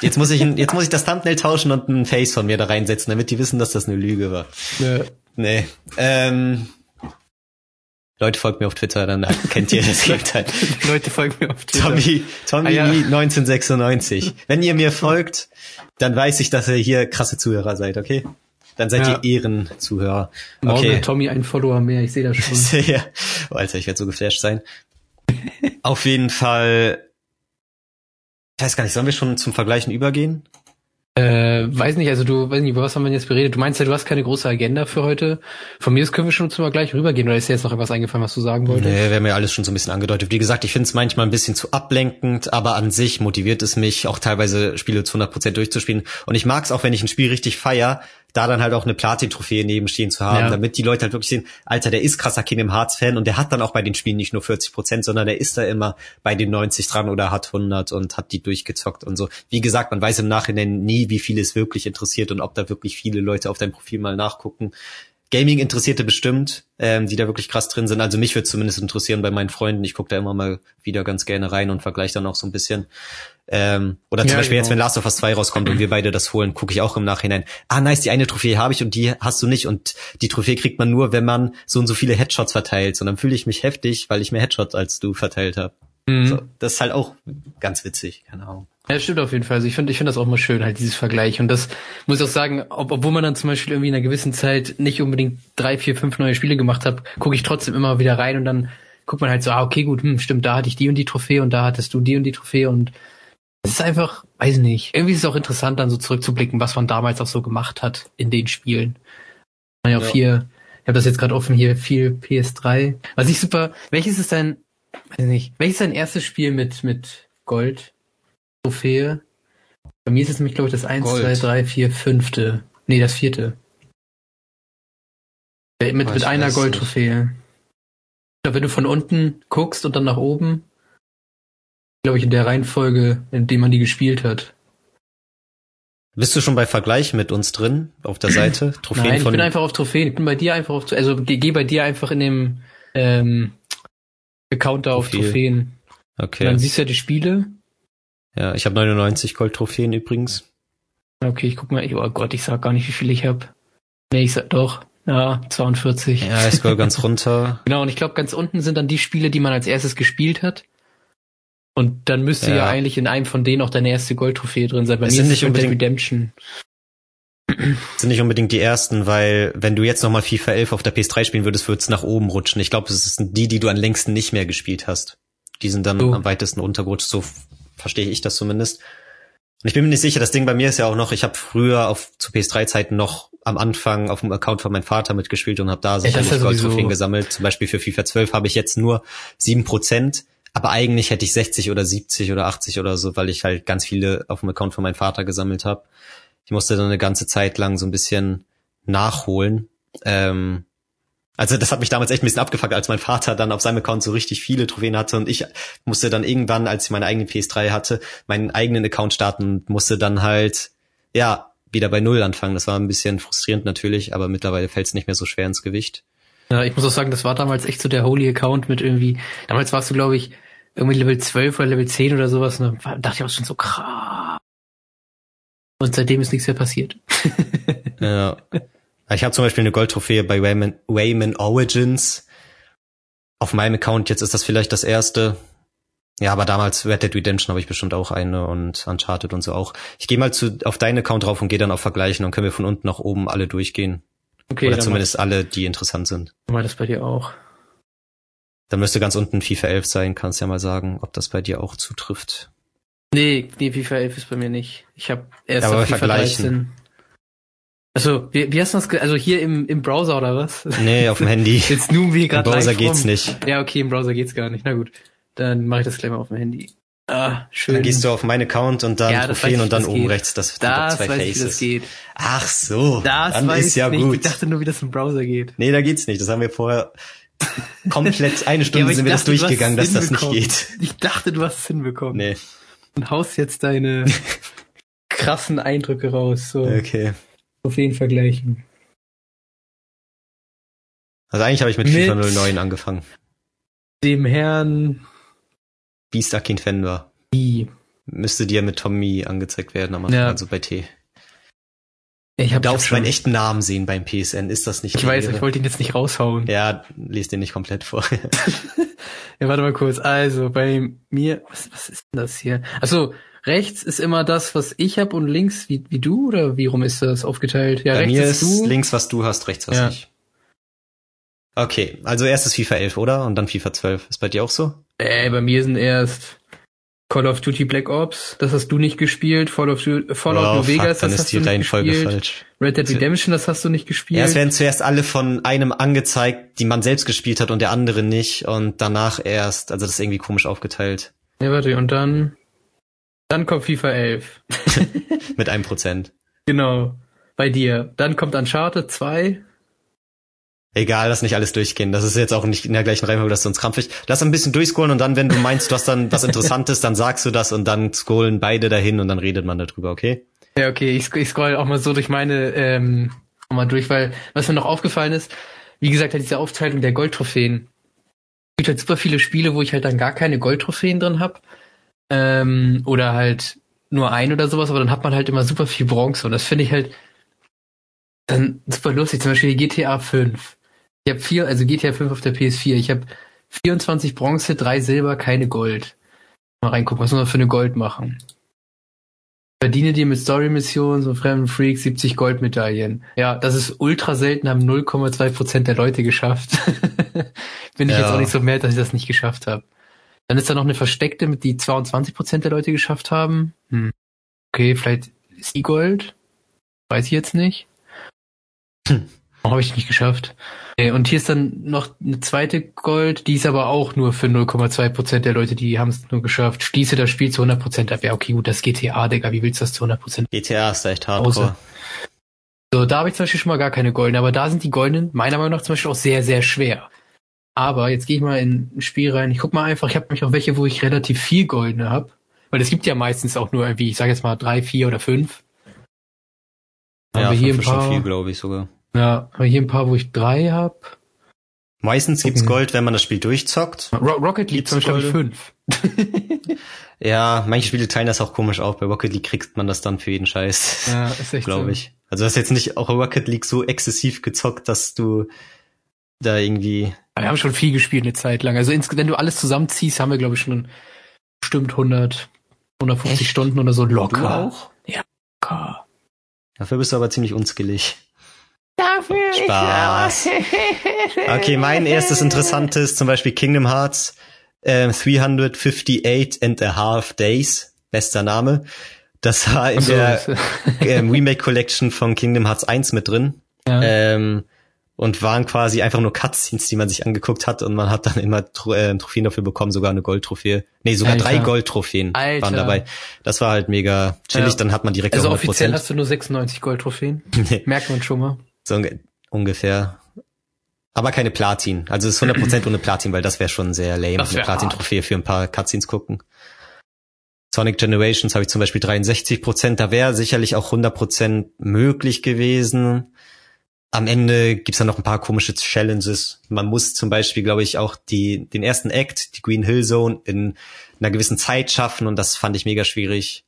Jetzt muss ich, jetzt muss ich das Thumbnail tauschen und ein Face von mir da reinsetzen, damit die wissen, dass das eine Lüge war. Ja. Nee. Ähm, Leute folgt mir auf Twitter, dann kennt ihr das Gegenteil. Leute folgt mir auf Twitter. Tommy, Tommy ah, ja. 1996. Wenn ihr mir folgt, dann weiß ich, dass ihr hier krasse Zuhörer seid, okay? Dann seid ja. ihr Ehrenzuhörer. Morgen okay. hat Tommy einen Follower mehr, ich sehe das schon. ja. Oh, Alter, ich werde so geflasht sein. auf jeden Fall. Ich weiß gar nicht, sollen wir schon zum Vergleichen übergehen? Äh, weiß nicht, also du, weiß nicht, über was haben wir jetzt beredet? Du meinst ja, du hast keine große Agenda für heute. Von mir aus können wir schon zum gleich rübergehen, oder ist dir jetzt noch etwas eingefallen, was du sagen wolltest? Nee, wir haben ja alles schon so ein bisschen angedeutet. Wie gesagt, ich finde es manchmal ein bisschen zu ablenkend, aber an sich motiviert es mich, auch teilweise Spiele zu 100% durchzuspielen. Und ich mag es auch, wenn ich ein Spiel richtig feier, da dann halt auch eine Platin-Trophäe nebenstehen zu haben, ja. damit die Leute halt wirklich sehen, Alter, der ist krasser Kingdom Hearts-Fan und der hat dann auch bei den Spielen nicht nur 40 Prozent, sondern der ist da immer bei den 90 dran oder hat 100 und hat die durchgezockt und so. Wie gesagt, man weiß im Nachhinein nie, wie viel es wirklich interessiert und ob da wirklich viele Leute auf dein Profil mal nachgucken. Gaming-Interessierte bestimmt, ähm, die da wirklich krass drin sind. Also mich würde zumindest interessieren bei meinen Freunden. Ich gucke da immer mal wieder ganz gerne rein und vergleiche dann auch so ein bisschen. Ähm, oder zum ja, Beispiel genau. jetzt, wenn Last of Us 2 rauskommt und wir beide das holen, gucke ich auch im Nachhinein. Ah, nice, die eine Trophäe habe ich und die hast du nicht. Und die Trophäe kriegt man nur, wenn man so und so viele Headshots verteilt. Und dann fühle ich mich heftig, weil ich mehr Headshots als du verteilt habe. Mhm. So, das ist halt auch ganz witzig, keine Ahnung. Ja, stimmt auf jeden Fall. Also ich finde ich finde das auch mal schön, halt dieses Vergleich. Und das muss ich auch sagen, ob, obwohl man dann zum Beispiel irgendwie in einer gewissen Zeit nicht unbedingt drei, vier, fünf neue Spiele gemacht hat, gucke ich trotzdem immer wieder rein und dann guckt man halt so, ah, okay, gut, hm, stimmt, da hatte ich die und die Trophäe und da hattest du die und die Trophäe und es ist einfach, weiß nicht, irgendwie ist es auch interessant, dann so zurückzublicken, was man damals auch so gemacht hat in den Spielen. Man ja auch ja. hier, ich habe das jetzt gerade offen hier, viel PS3. Was ich super, welches ist dein, weiß nicht, welches ist dein erstes Spiel mit, mit Gold? Trophäe? Bei mir ist es nämlich, glaube ich, das 1, Gold. 2, 3, 4, 5. Nee, das vierte. Mit, mit einer Goldtrophäe. Wenn du von unten guckst und dann nach oben, glaube ich, in der Reihenfolge, in der man die gespielt hat. Bist du schon bei Vergleich mit uns drin auf der Seite? Trophäen Nein, ich bin einfach auf Trophäen. Ich bin bei dir einfach auf, also geh, geh bei dir einfach in dem ähm, Account da auf Trophäen. Okay. Und dann siehst du ja die Spiele. Ja, ich habe 99 Gold-Trophäen übrigens. Okay, ich guck mal. Oh Gott, ich sag gar nicht, wie viel ich habe. Nee, ich sag doch. Ja, 42. Ja, ich scroll ganz runter. genau, und ich glaube, ganz unten sind dann die Spiele, die man als erstes gespielt hat. Und dann müsste ja, ja eigentlich in einem von denen auch deine erste Goldtrophäe drin sein. Bei es mir sind ist nicht unbedingt Redemption. Sind nicht unbedingt die ersten, weil wenn du jetzt nochmal FIFA 11 auf der PS3 spielen würdest, würdest du nach oben rutschen. Ich glaube, es sind die, die du am längsten nicht mehr gespielt hast. Die sind dann so. am weitesten runtergerutscht, so verstehe ich das zumindest. Und ich bin mir nicht sicher, das Ding bei mir ist ja auch noch, ich habe früher auf zu PS3-Zeiten noch am Anfang auf dem Account von meinem Vater mitgespielt und habe da sicherlich ja, Goldtrophäen gesammelt. Zum Beispiel für FIFA 12 habe ich jetzt nur sieben Prozent aber eigentlich hätte ich 60 oder 70 oder 80 oder so, weil ich halt ganz viele auf dem Account von meinem Vater gesammelt habe. Ich musste dann eine ganze Zeit lang so ein bisschen nachholen. Ähm, also das hat mich damals echt ein bisschen abgefuckt, als mein Vater dann auf seinem Account so richtig viele Trophäen hatte und ich musste dann irgendwann, als ich meine eigene PS3 hatte, meinen eigenen Account starten und musste dann halt, ja, wieder bei Null anfangen. Das war ein bisschen frustrierend natürlich, aber mittlerweile fällt es nicht mehr so schwer ins Gewicht. Ja, ich muss auch sagen, das war damals echt so der Holy Account mit irgendwie, damals warst du, glaube ich, irgendwie Level 12 oder Level 10 oder sowas und dann dachte ich auch schon so krass. Und seitdem ist nichts mehr passiert. ja. Ich habe zum Beispiel eine Goldtrophäe bei Wayman, Wayman Origins. Auf meinem Account, jetzt ist das vielleicht das erste. Ja, aber damals Red Dead Redemption habe ich bestimmt auch eine und Uncharted und so auch. Ich gehe mal zu, auf deinen Account drauf und gehe dann auf Vergleichen und können wir von unten nach oben alle durchgehen. Okay, Oder zumindest alle, die interessant sind. Mal das bei dir auch. Da müsste ganz unten FIFA 11 sein. Kannst ja mal sagen, ob das bei dir auch zutrifft. Nee, nee, FIFA 11 ist bei mir nicht. Ich habe erst ja, aber FIFA 13. Also, wie, wie hast du das, also hier im, im Browser oder was? Nee, auf dem Handy. Jetzt nun wie gerade Im Browser geht's nicht. Ja, okay, im Browser geht's gar nicht. Na gut. Dann mache ich das gleich mal auf dem Handy. Ah, schön. Dann gehst du auf meinen Account und dann ja, Trophäen und dann oben geht. rechts das, das zwei weiß Faces. Ich, das geht. Ach so, das dann ist ja nicht. gut. Ich dachte nur, wie das im Browser geht. Nee, da geht's nicht. Das haben wir vorher komplett eine Stunde ja, sind wir dachte, das durchgegangen, dass das nicht geht. Ich dachte, du hast es hinbekommen. Nee. Und haust jetzt deine krassen Eindrücke raus. So. Okay. Auf jeden vergleichen. Also eigentlich habe ich mit, mit FIFA 09 angefangen. Dem Herrn Beast Akin Fender. Wie? Müsste dir mit Tommy angezeigt werden, aber ja. also bei T. Ich hab, du darfst meinen echten Namen sehen beim PSN, ist das nicht? Ich weiß, ich wollte ihn jetzt nicht raushauen. Ja, lest den nicht komplett vor. ja, warte mal kurz. Also, bei mir, was, was ist denn das hier? Also, rechts ist immer das, was ich habe und links wie, wie du oder wie rum ist das aufgeteilt? Ja, bei rechts mir ist du. links, was du hast, rechts, was ja. ich. Okay, also erstes FIFA 11, oder? Und dann FIFA 12. Ist bei dir auch so? Äh, bei mir sind erst Call of Duty Black Ops, das hast du nicht gespielt. Fallout, Fallout oh, New Vegas, fuck, das hast du nicht gespielt. Falsch. Red Dead Redemption, das hast du nicht gespielt. Ja, es werden zuerst alle von einem angezeigt, die man selbst gespielt hat und der andere nicht. Und danach erst, also das ist irgendwie komisch aufgeteilt. Ja, warte, und dann, dann kommt FIFA 11. Mit einem Prozent. Genau. Bei dir. Dann kommt Uncharted 2. Egal, lass nicht alles durchgehen. Das ist jetzt auch nicht in der gleichen Reihenfolge, dass du uns krampfig. Lass ein bisschen durchscrollen und dann, wenn du meinst, du hast dann was Interessantes, dann sagst du das und dann scrollen beide dahin und dann redet man darüber, okay? Ja, okay. Ich, ich scroll auch mal so durch meine ähm, mal durch, weil was mir noch aufgefallen ist, wie gesagt, halt diese Aufteilung der Goldtrophäen. Es gibt halt super viele Spiele, wo ich halt dann gar keine Goldtrophäen drin hab. Ähm, oder halt nur ein oder sowas, aber dann hat man halt immer super viel Bronze und das finde ich halt dann super lustig. Zum Beispiel GTA 5 ich habe vier, also GTA 5 auf der PS4. Ich habe 24 Bronze, drei Silber, keine Gold. Mal reingucken, was muss man für eine Gold machen? Verdiene dir mit Story-Missionen, so fremden Freaks 70 Goldmedaillen. Ja, das ist ultra selten, haben 0,2% der Leute geschafft. Bin ich ja. jetzt auch nicht so mad, dass ich das nicht geschafft habe. Dann ist da noch eine versteckte, mit die 22% der Leute geschafft haben. Hm. Okay, vielleicht ist die Gold. Weiß ich jetzt nicht. Hm. Oh, habe ich nicht geschafft. Und hier ist dann noch eine zweite Gold, die ist aber auch nur für 0,2 Prozent der Leute, die haben es nur geschafft. Schließe das Spiel zu 100 Prozent ab. Ja, okay, gut, das GTA, Digga, wie willst du das zu 100 Prozent? GTA ist echt hardcore. So, da habe ich zum Beispiel schon mal gar keine goldenen, aber da sind die goldenen meiner Meinung nach zum Beispiel auch sehr, sehr schwer. Aber jetzt gehe ich mal in ein Spiel rein. Ich guck mal einfach, ich habe nämlich auch welche, wo ich relativ viel goldene habe. Weil es gibt ja meistens auch nur irgendwie, ich sage jetzt mal drei, vier oder fünf. Ja, haben wir hier ein paar, schon viel, glaube ich sogar. Ja, aber hier ein paar, wo ich drei hab. Meistens gibt's Gold, wenn man das Spiel durchzockt. Ro Rocket League zum Beispiel fünf. ja, manche Spiele teilen das auch komisch auf. Bei Rocket League kriegt man das dann für jeden Scheiß. Ja, ist echt Glaube ich. Also du hast jetzt nicht auch Rocket League so exzessiv gezockt, dass du da irgendwie... Wir haben schon viel gespielt eine Zeit lang. Also wenn du alles zusammenziehst, haben wir glaube ich schon bestimmt 100, 150 echt? Stunden oder so locker. Du auch? Ja, locker. Dafür bist du aber ziemlich unskillig. Dafür Spaß. Okay, mein erstes interessantes, zum Beispiel Kingdom Hearts äh, 358 and a half days, bester Name. Das war in so, der ähm, Remake Collection von Kingdom Hearts 1 mit drin. Ja. Ähm, und waren quasi einfach nur Cutscenes, die man sich angeguckt hat und man hat dann immer Tro äh, Trophäen dafür bekommen, sogar eine Goldtrophäe. Nee, sogar Alter. drei Goldtrophäen Alter. waren dabei. Das war halt mega chillig, ja. dann hat man direkt Also offiziell hast du nur 96 Goldtrophäen. Merkt man schon mal. So ungefähr. Aber keine Platin. Also es ist 100% ohne Platin, weil das wäre schon sehr lame, eine Platin-Trophäe für ein paar Cutscenes gucken. Sonic Generations habe ich zum Beispiel 63%, da wäre sicherlich auch 100% möglich gewesen am Ende gibt's dann noch ein paar komische Challenges. Man muss zum Beispiel, glaube ich, auch die, den ersten Act, die Green Hill Zone, in einer gewissen Zeit schaffen und das fand ich mega schwierig.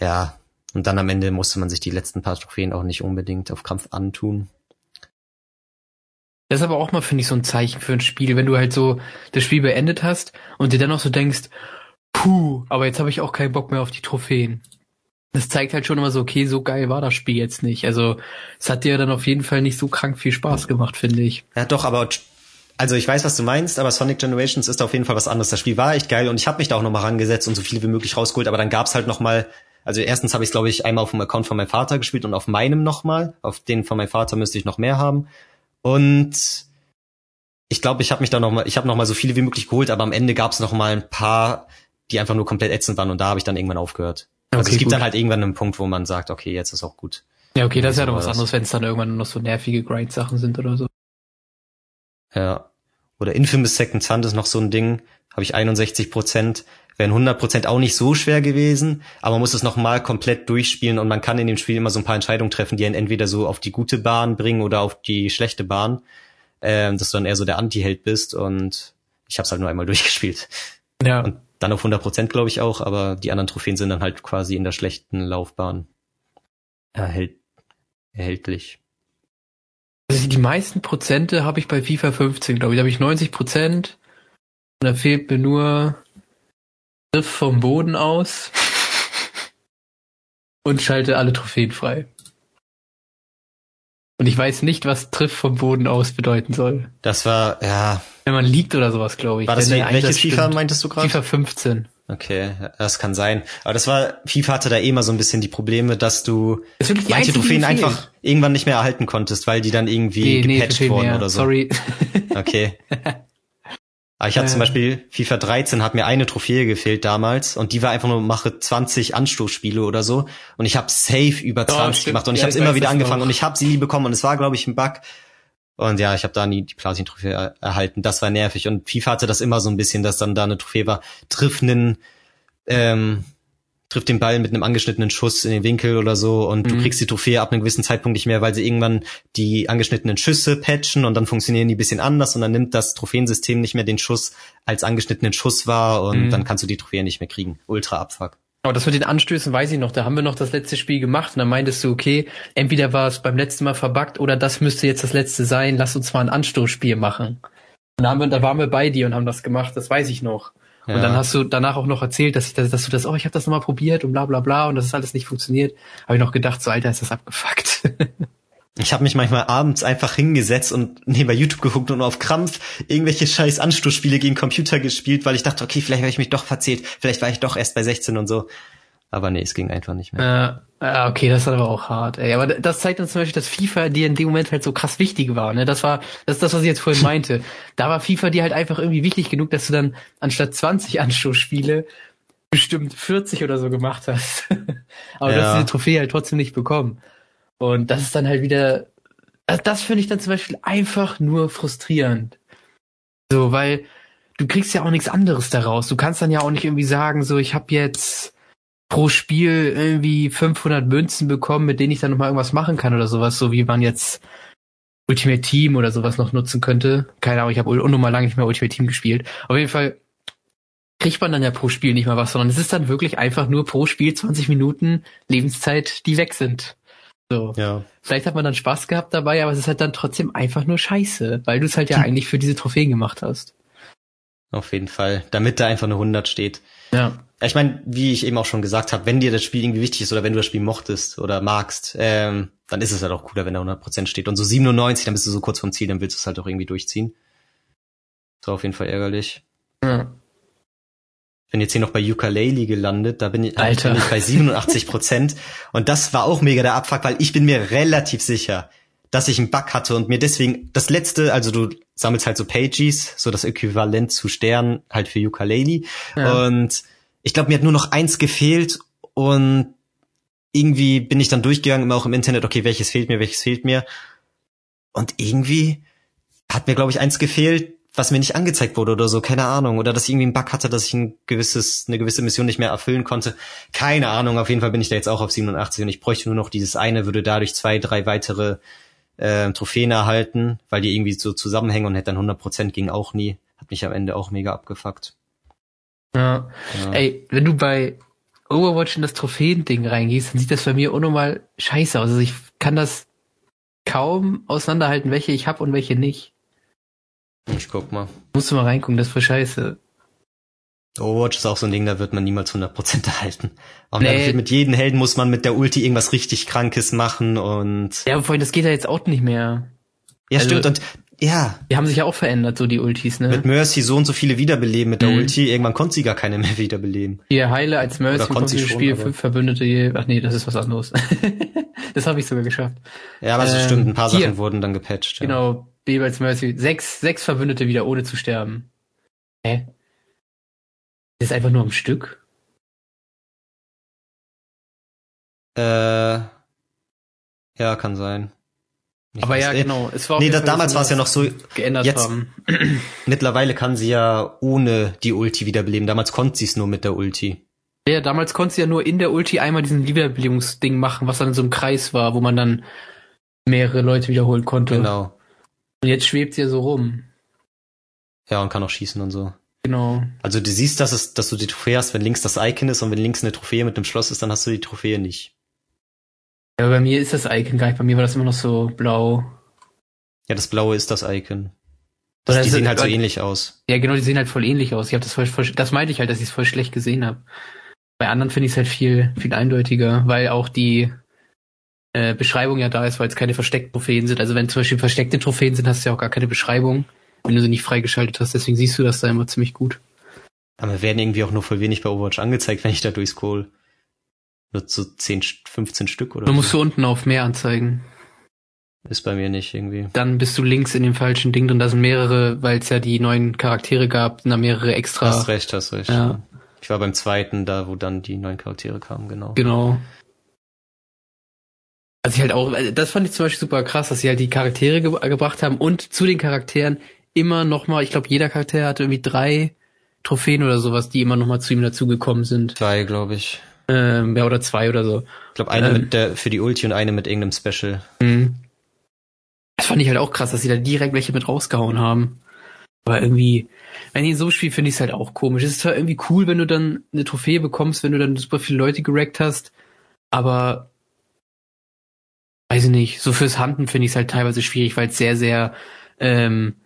Ja, und dann am Ende musste man sich die letzten paar Trophäen auch nicht unbedingt auf Kampf antun. Das ist aber auch mal, finde ich, so ein Zeichen für ein Spiel, wenn du halt so das Spiel beendet hast und dir dann auch so denkst, puh, aber jetzt habe ich auch keinen Bock mehr auf die Trophäen das zeigt halt schon immer so, okay, so geil war das Spiel jetzt nicht. Also es hat dir dann auf jeden Fall nicht so krank viel Spaß gemacht, finde ich. Ja, doch, aber also ich weiß, was du meinst, aber Sonic Generations ist auf jeden Fall was anderes. Das Spiel war echt geil und ich habe mich da auch nochmal rangesetzt und so viel wie möglich rausgeholt, aber dann gab's halt nochmal, also erstens habe ich glaube ich einmal auf dem Account von meinem Vater gespielt und auf meinem nochmal. Auf den von meinem Vater müsste ich noch mehr haben. Und ich glaube, ich habe mich da nochmal, ich habe nochmal so viele wie möglich geholt, aber am Ende gab's noch mal ein paar, die einfach nur komplett ätzend waren und da habe ich dann irgendwann aufgehört. Also okay, es gibt gut. dann halt irgendwann einen Punkt, wo man sagt, okay, jetzt ist auch gut. Ja, okay, das ist ja noch was anderes, wenn es dann irgendwann noch so nervige Grind-Sachen sind oder so. Ja. Oder Infamous Second Son ist noch so ein Ding, habe ich 61 Prozent. Wären 100 Prozent auch nicht so schwer gewesen, aber man muss es nochmal komplett durchspielen und man kann in dem Spiel immer so ein paar Entscheidungen treffen, die einen entweder so auf die gute Bahn bringen oder auf die schlechte Bahn, äh, dass du dann eher so der Anti-Held bist und ich habe es halt nur einmal durchgespielt. Ja. Und dann auf 100 Prozent, glaube ich auch, aber die anderen Trophäen sind dann halt quasi in der schlechten Laufbahn erhält, erhältlich. Also die meisten Prozente habe ich bei FIFA 15, glaube ich. Da habe ich 90 Prozent. Und da fehlt mir nur Griff vom Boden aus und schalte alle Trophäen frei. Und ich weiß nicht, was Triff vom Boden aus bedeuten soll. Das war, ja. Wenn man liegt oder sowas, glaube ich. War das wie, welches FIFA stimmt. meintest du gerade? FIFA 15. Okay, das kann sein. Aber das war, FIFA hatte da eh mal so ein bisschen die Probleme, dass du manche Trophäen einfach irgendwann nicht mehr erhalten konntest, weil die dann irgendwie nee, gepatcht nee, wurden oder so. Sorry. Okay. Aber ich hatte äh. zum Beispiel FIFA 13 hat mir eine Trophäe gefehlt damals und die war einfach nur mache 20 Anstoßspiele oder so und ich habe safe über 20 oh, gemacht und ich ja, habe es immer wieder angefangen noch. und ich habe sie nie bekommen und es war glaube ich ein Bug und ja, ich habe da nie die Platin Trophäe erhalten. Das war nervig und FIFA hatte das immer so ein bisschen, dass dann da eine Trophäe war, triff einen ähm, trifft den Ball mit einem angeschnittenen Schuss in den Winkel oder so und mhm. du kriegst die Trophäe ab einem gewissen Zeitpunkt nicht mehr, weil sie irgendwann die angeschnittenen Schüsse patchen und dann funktionieren die bisschen anders und dann nimmt das Trophäensystem nicht mehr den Schuss als angeschnittenen Schuss wahr und mhm. dann kannst du die Trophäe nicht mehr kriegen. Ultra Abfuck. Aber das mit den Anstößen weiß ich noch. Da haben wir noch das letzte Spiel gemacht und dann meintest du, okay, entweder war es beim letzten Mal verbuggt oder das müsste jetzt das letzte sein. Lass uns mal ein Anstoßspiel machen. Und da, haben wir, da waren wir bei dir und haben das gemacht. Das weiß ich noch. Ja. Und dann hast du danach auch noch erzählt, dass, ich, dass, dass du das, oh, ich habe das nochmal probiert und bla bla bla und das ist alles nicht funktioniert. Habe ich noch gedacht, so Alter, ist das abgefuckt. Ich habe mich manchmal abends einfach hingesetzt und nee, bei YouTube geguckt und auf Krampf irgendwelche scheiß Anstoßspiele gegen Computer gespielt, weil ich dachte, okay, vielleicht habe ich mich doch verzählt, vielleicht war ich doch erst bei 16 und so. Aber nee, es ging einfach nicht mehr. Äh, okay, das ist aber auch hart. Ey. Aber das zeigt uns zum Beispiel, dass FIFA dir in dem Moment halt so krass wichtig war. Ne? Das war das ist das, was ich jetzt vorhin meinte. Da war FIFA dir halt einfach irgendwie wichtig genug, dass du dann anstatt 20 Anstoßspiele bestimmt 40 oder so gemacht hast. aber ja. du hast diese Trophäe halt trotzdem nicht bekommen. Und das ist dann halt wieder, das, das finde ich dann zum Beispiel einfach nur frustrierend. So, weil du kriegst ja auch nichts anderes daraus. Du kannst dann ja auch nicht irgendwie sagen, so, ich habe jetzt pro Spiel irgendwie 500 Münzen bekommen, mit denen ich dann nochmal irgendwas machen kann oder sowas, so wie man jetzt Ultimate Team oder sowas noch nutzen könnte. Keine Ahnung, ich habe unnormal lange nicht mehr Ultimate Team gespielt. Auf jeden Fall kriegt man dann ja pro Spiel nicht mal was, sondern es ist dann wirklich einfach nur pro Spiel 20 Minuten Lebenszeit, die weg sind. So. Ja. Vielleicht hat man dann Spaß gehabt dabei, aber es ist halt dann trotzdem einfach nur scheiße, weil du es halt ja hm. eigentlich für diese Trophäen gemacht hast. Auf jeden Fall. Damit da einfach eine 100 steht. Ja. Ich meine, wie ich eben auch schon gesagt habe, wenn dir das Spiel irgendwie wichtig ist oder wenn du das Spiel mochtest oder magst, ähm, dann ist es halt auch cooler, wenn da 100% steht. Und so 97, dann bist du so kurz vom Ziel, dann willst du es halt auch irgendwie durchziehen. So auf jeden Fall ärgerlich. Ja. Bin jetzt hier noch bei Ukulele gelandet, da bin ich, Alter. bin ich bei 87 Prozent. und das war auch mega der Abfuck, weil ich bin mir relativ sicher, dass ich einen Bug hatte und mir deswegen das letzte, also du sammelst halt so Pages, so das Äquivalent zu Sternen halt für Ukulele. Ja. Und ich glaube, mir hat nur noch eins gefehlt und irgendwie bin ich dann durchgegangen, immer auch im Internet, okay, welches fehlt mir, welches fehlt mir. Und irgendwie hat mir, glaube ich, eins gefehlt, was mir nicht angezeigt wurde oder so, keine Ahnung. Oder dass ich irgendwie einen Bug hatte, dass ich ein gewisses, eine gewisse Mission nicht mehr erfüllen konnte. Keine Ahnung, auf jeden Fall bin ich da jetzt auch auf 87 und ich bräuchte nur noch dieses eine, würde dadurch zwei, drei weitere äh, Trophäen erhalten, weil die irgendwie so zusammenhängen und hätte dann 100% ging auch nie. Hat mich am Ende auch mega abgefuckt. Ja. ja. Ey, wenn du bei Overwatch in das Trophäen-Ding reingehst, dann sieht das bei mir unnormal scheiße aus. Also ich kann das kaum auseinanderhalten, welche ich hab und welche nicht. Ich guck mal. Musst du mal reingucken, das ist voll scheiße. Overwatch ist auch so ein Ding, da wird man niemals 100% erhalten. Auch nee. mit jedem Helden muss man mit der Ulti irgendwas richtig Krankes machen und... Ja, vorhin, das geht ja jetzt auch nicht mehr. Ja, also, stimmt. Und ja. Die haben sich ja auch verändert, so die Ultis, ne? Mit Mercy so und so viele wiederbeleben mit der mhm. Ulti. Irgendwann konnte sie gar keine mehr wiederbeleben. Ihr Heile als Mercy konnte sie schon, Spiel Verbündete je. Ach nee, das ist was anderes. das habe ich sogar geschafft. Ja, aber so ähm, stimmt, ein paar Sachen wurden dann gepatcht. Ja. Genau, B als Mercy. Sechs, sechs Verbündete wieder, ohne zu sterben. Hä? Das ist einfach nur am Stück? Äh, ja, kann sein. Ich aber ja, genau. Es war nee, da, damals war es ja noch so. Geändert jetzt, haben. Mittlerweile kann sie ja ohne die Ulti wiederbeleben. Damals konnte sie es nur mit der Ulti. Ja, damals konnte sie ja nur in der Ulti einmal diesen Wiederbelebungsding machen, was dann in so einem Kreis war, wo man dann mehrere Leute wiederholen konnte. Genau. Und jetzt schwebt sie ja so rum. Ja, und kann auch schießen und so. Genau. Also du siehst, dass, es, dass du die Trophäe hast, wenn links das Icon ist und wenn links eine Trophäe mit einem Schloss ist, dann hast du die Trophäe nicht. Ja, bei mir ist das Icon gar nicht. Bei mir war das immer noch so blau. Ja, das blaue ist das Icon. Das, die sehen halt so ähnlich aus. Ja, genau, die sehen halt voll ähnlich aus. Ich hab das voll, voll das meinte ich halt, dass ich es voll schlecht gesehen habe. Bei anderen finde ich es halt viel, viel eindeutiger, weil auch die äh, Beschreibung ja da ist, weil es keine versteckten Trophäen sind. Also wenn zum Beispiel versteckte Trophäen sind, hast du ja auch gar keine Beschreibung, wenn du sie nicht freigeschaltet hast. Deswegen siehst du das da immer ziemlich gut. Aber werden irgendwie auch nur voll wenig bei Overwatch angezeigt, wenn ich da durchscroll. Nur so 10, 15 Stück oder Du musst so unten auf mehr anzeigen. Ist bei mir nicht irgendwie. Dann bist du links in dem falschen Ding drin. Da sind mehrere, weil es ja die neuen Charaktere gab, da mehrere extra. Hast recht, hast recht. Ja. Ich war beim zweiten, da wo dann die neuen Charaktere kamen, genau. Genau. Also ich halt auch, also das fand ich zum Beispiel super krass, dass sie halt die Charaktere ge gebracht haben und zu den Charakteren immer nochmal, ich glaube, jeder Charakter hatte irgendwie drei Trophäen oder sowas, die immer nochmal zu ihm dazugekommen sind. Zwei, glaube ich. Ähm, ja, oder zwei oder so. Ich glaube, eine ähm, mit der für die Ulti und eine mit irgendeinem Special. Mhm. Das fand ich halt auch krass, dass sie da direkt welche mit rausgehauen haben. Aber irgendwie, wenn ihr so spielt, finde ich es halt auch komisch. Es ist zwar irgendwie cool, wenn du dann eine Trophäe bekommst, wenn du dann super viele Leute gerackt hast, aber weiß ich nicht, so fürs Handen finde ich es halt teilweise schwierig, weil es sehr, sehr ähm,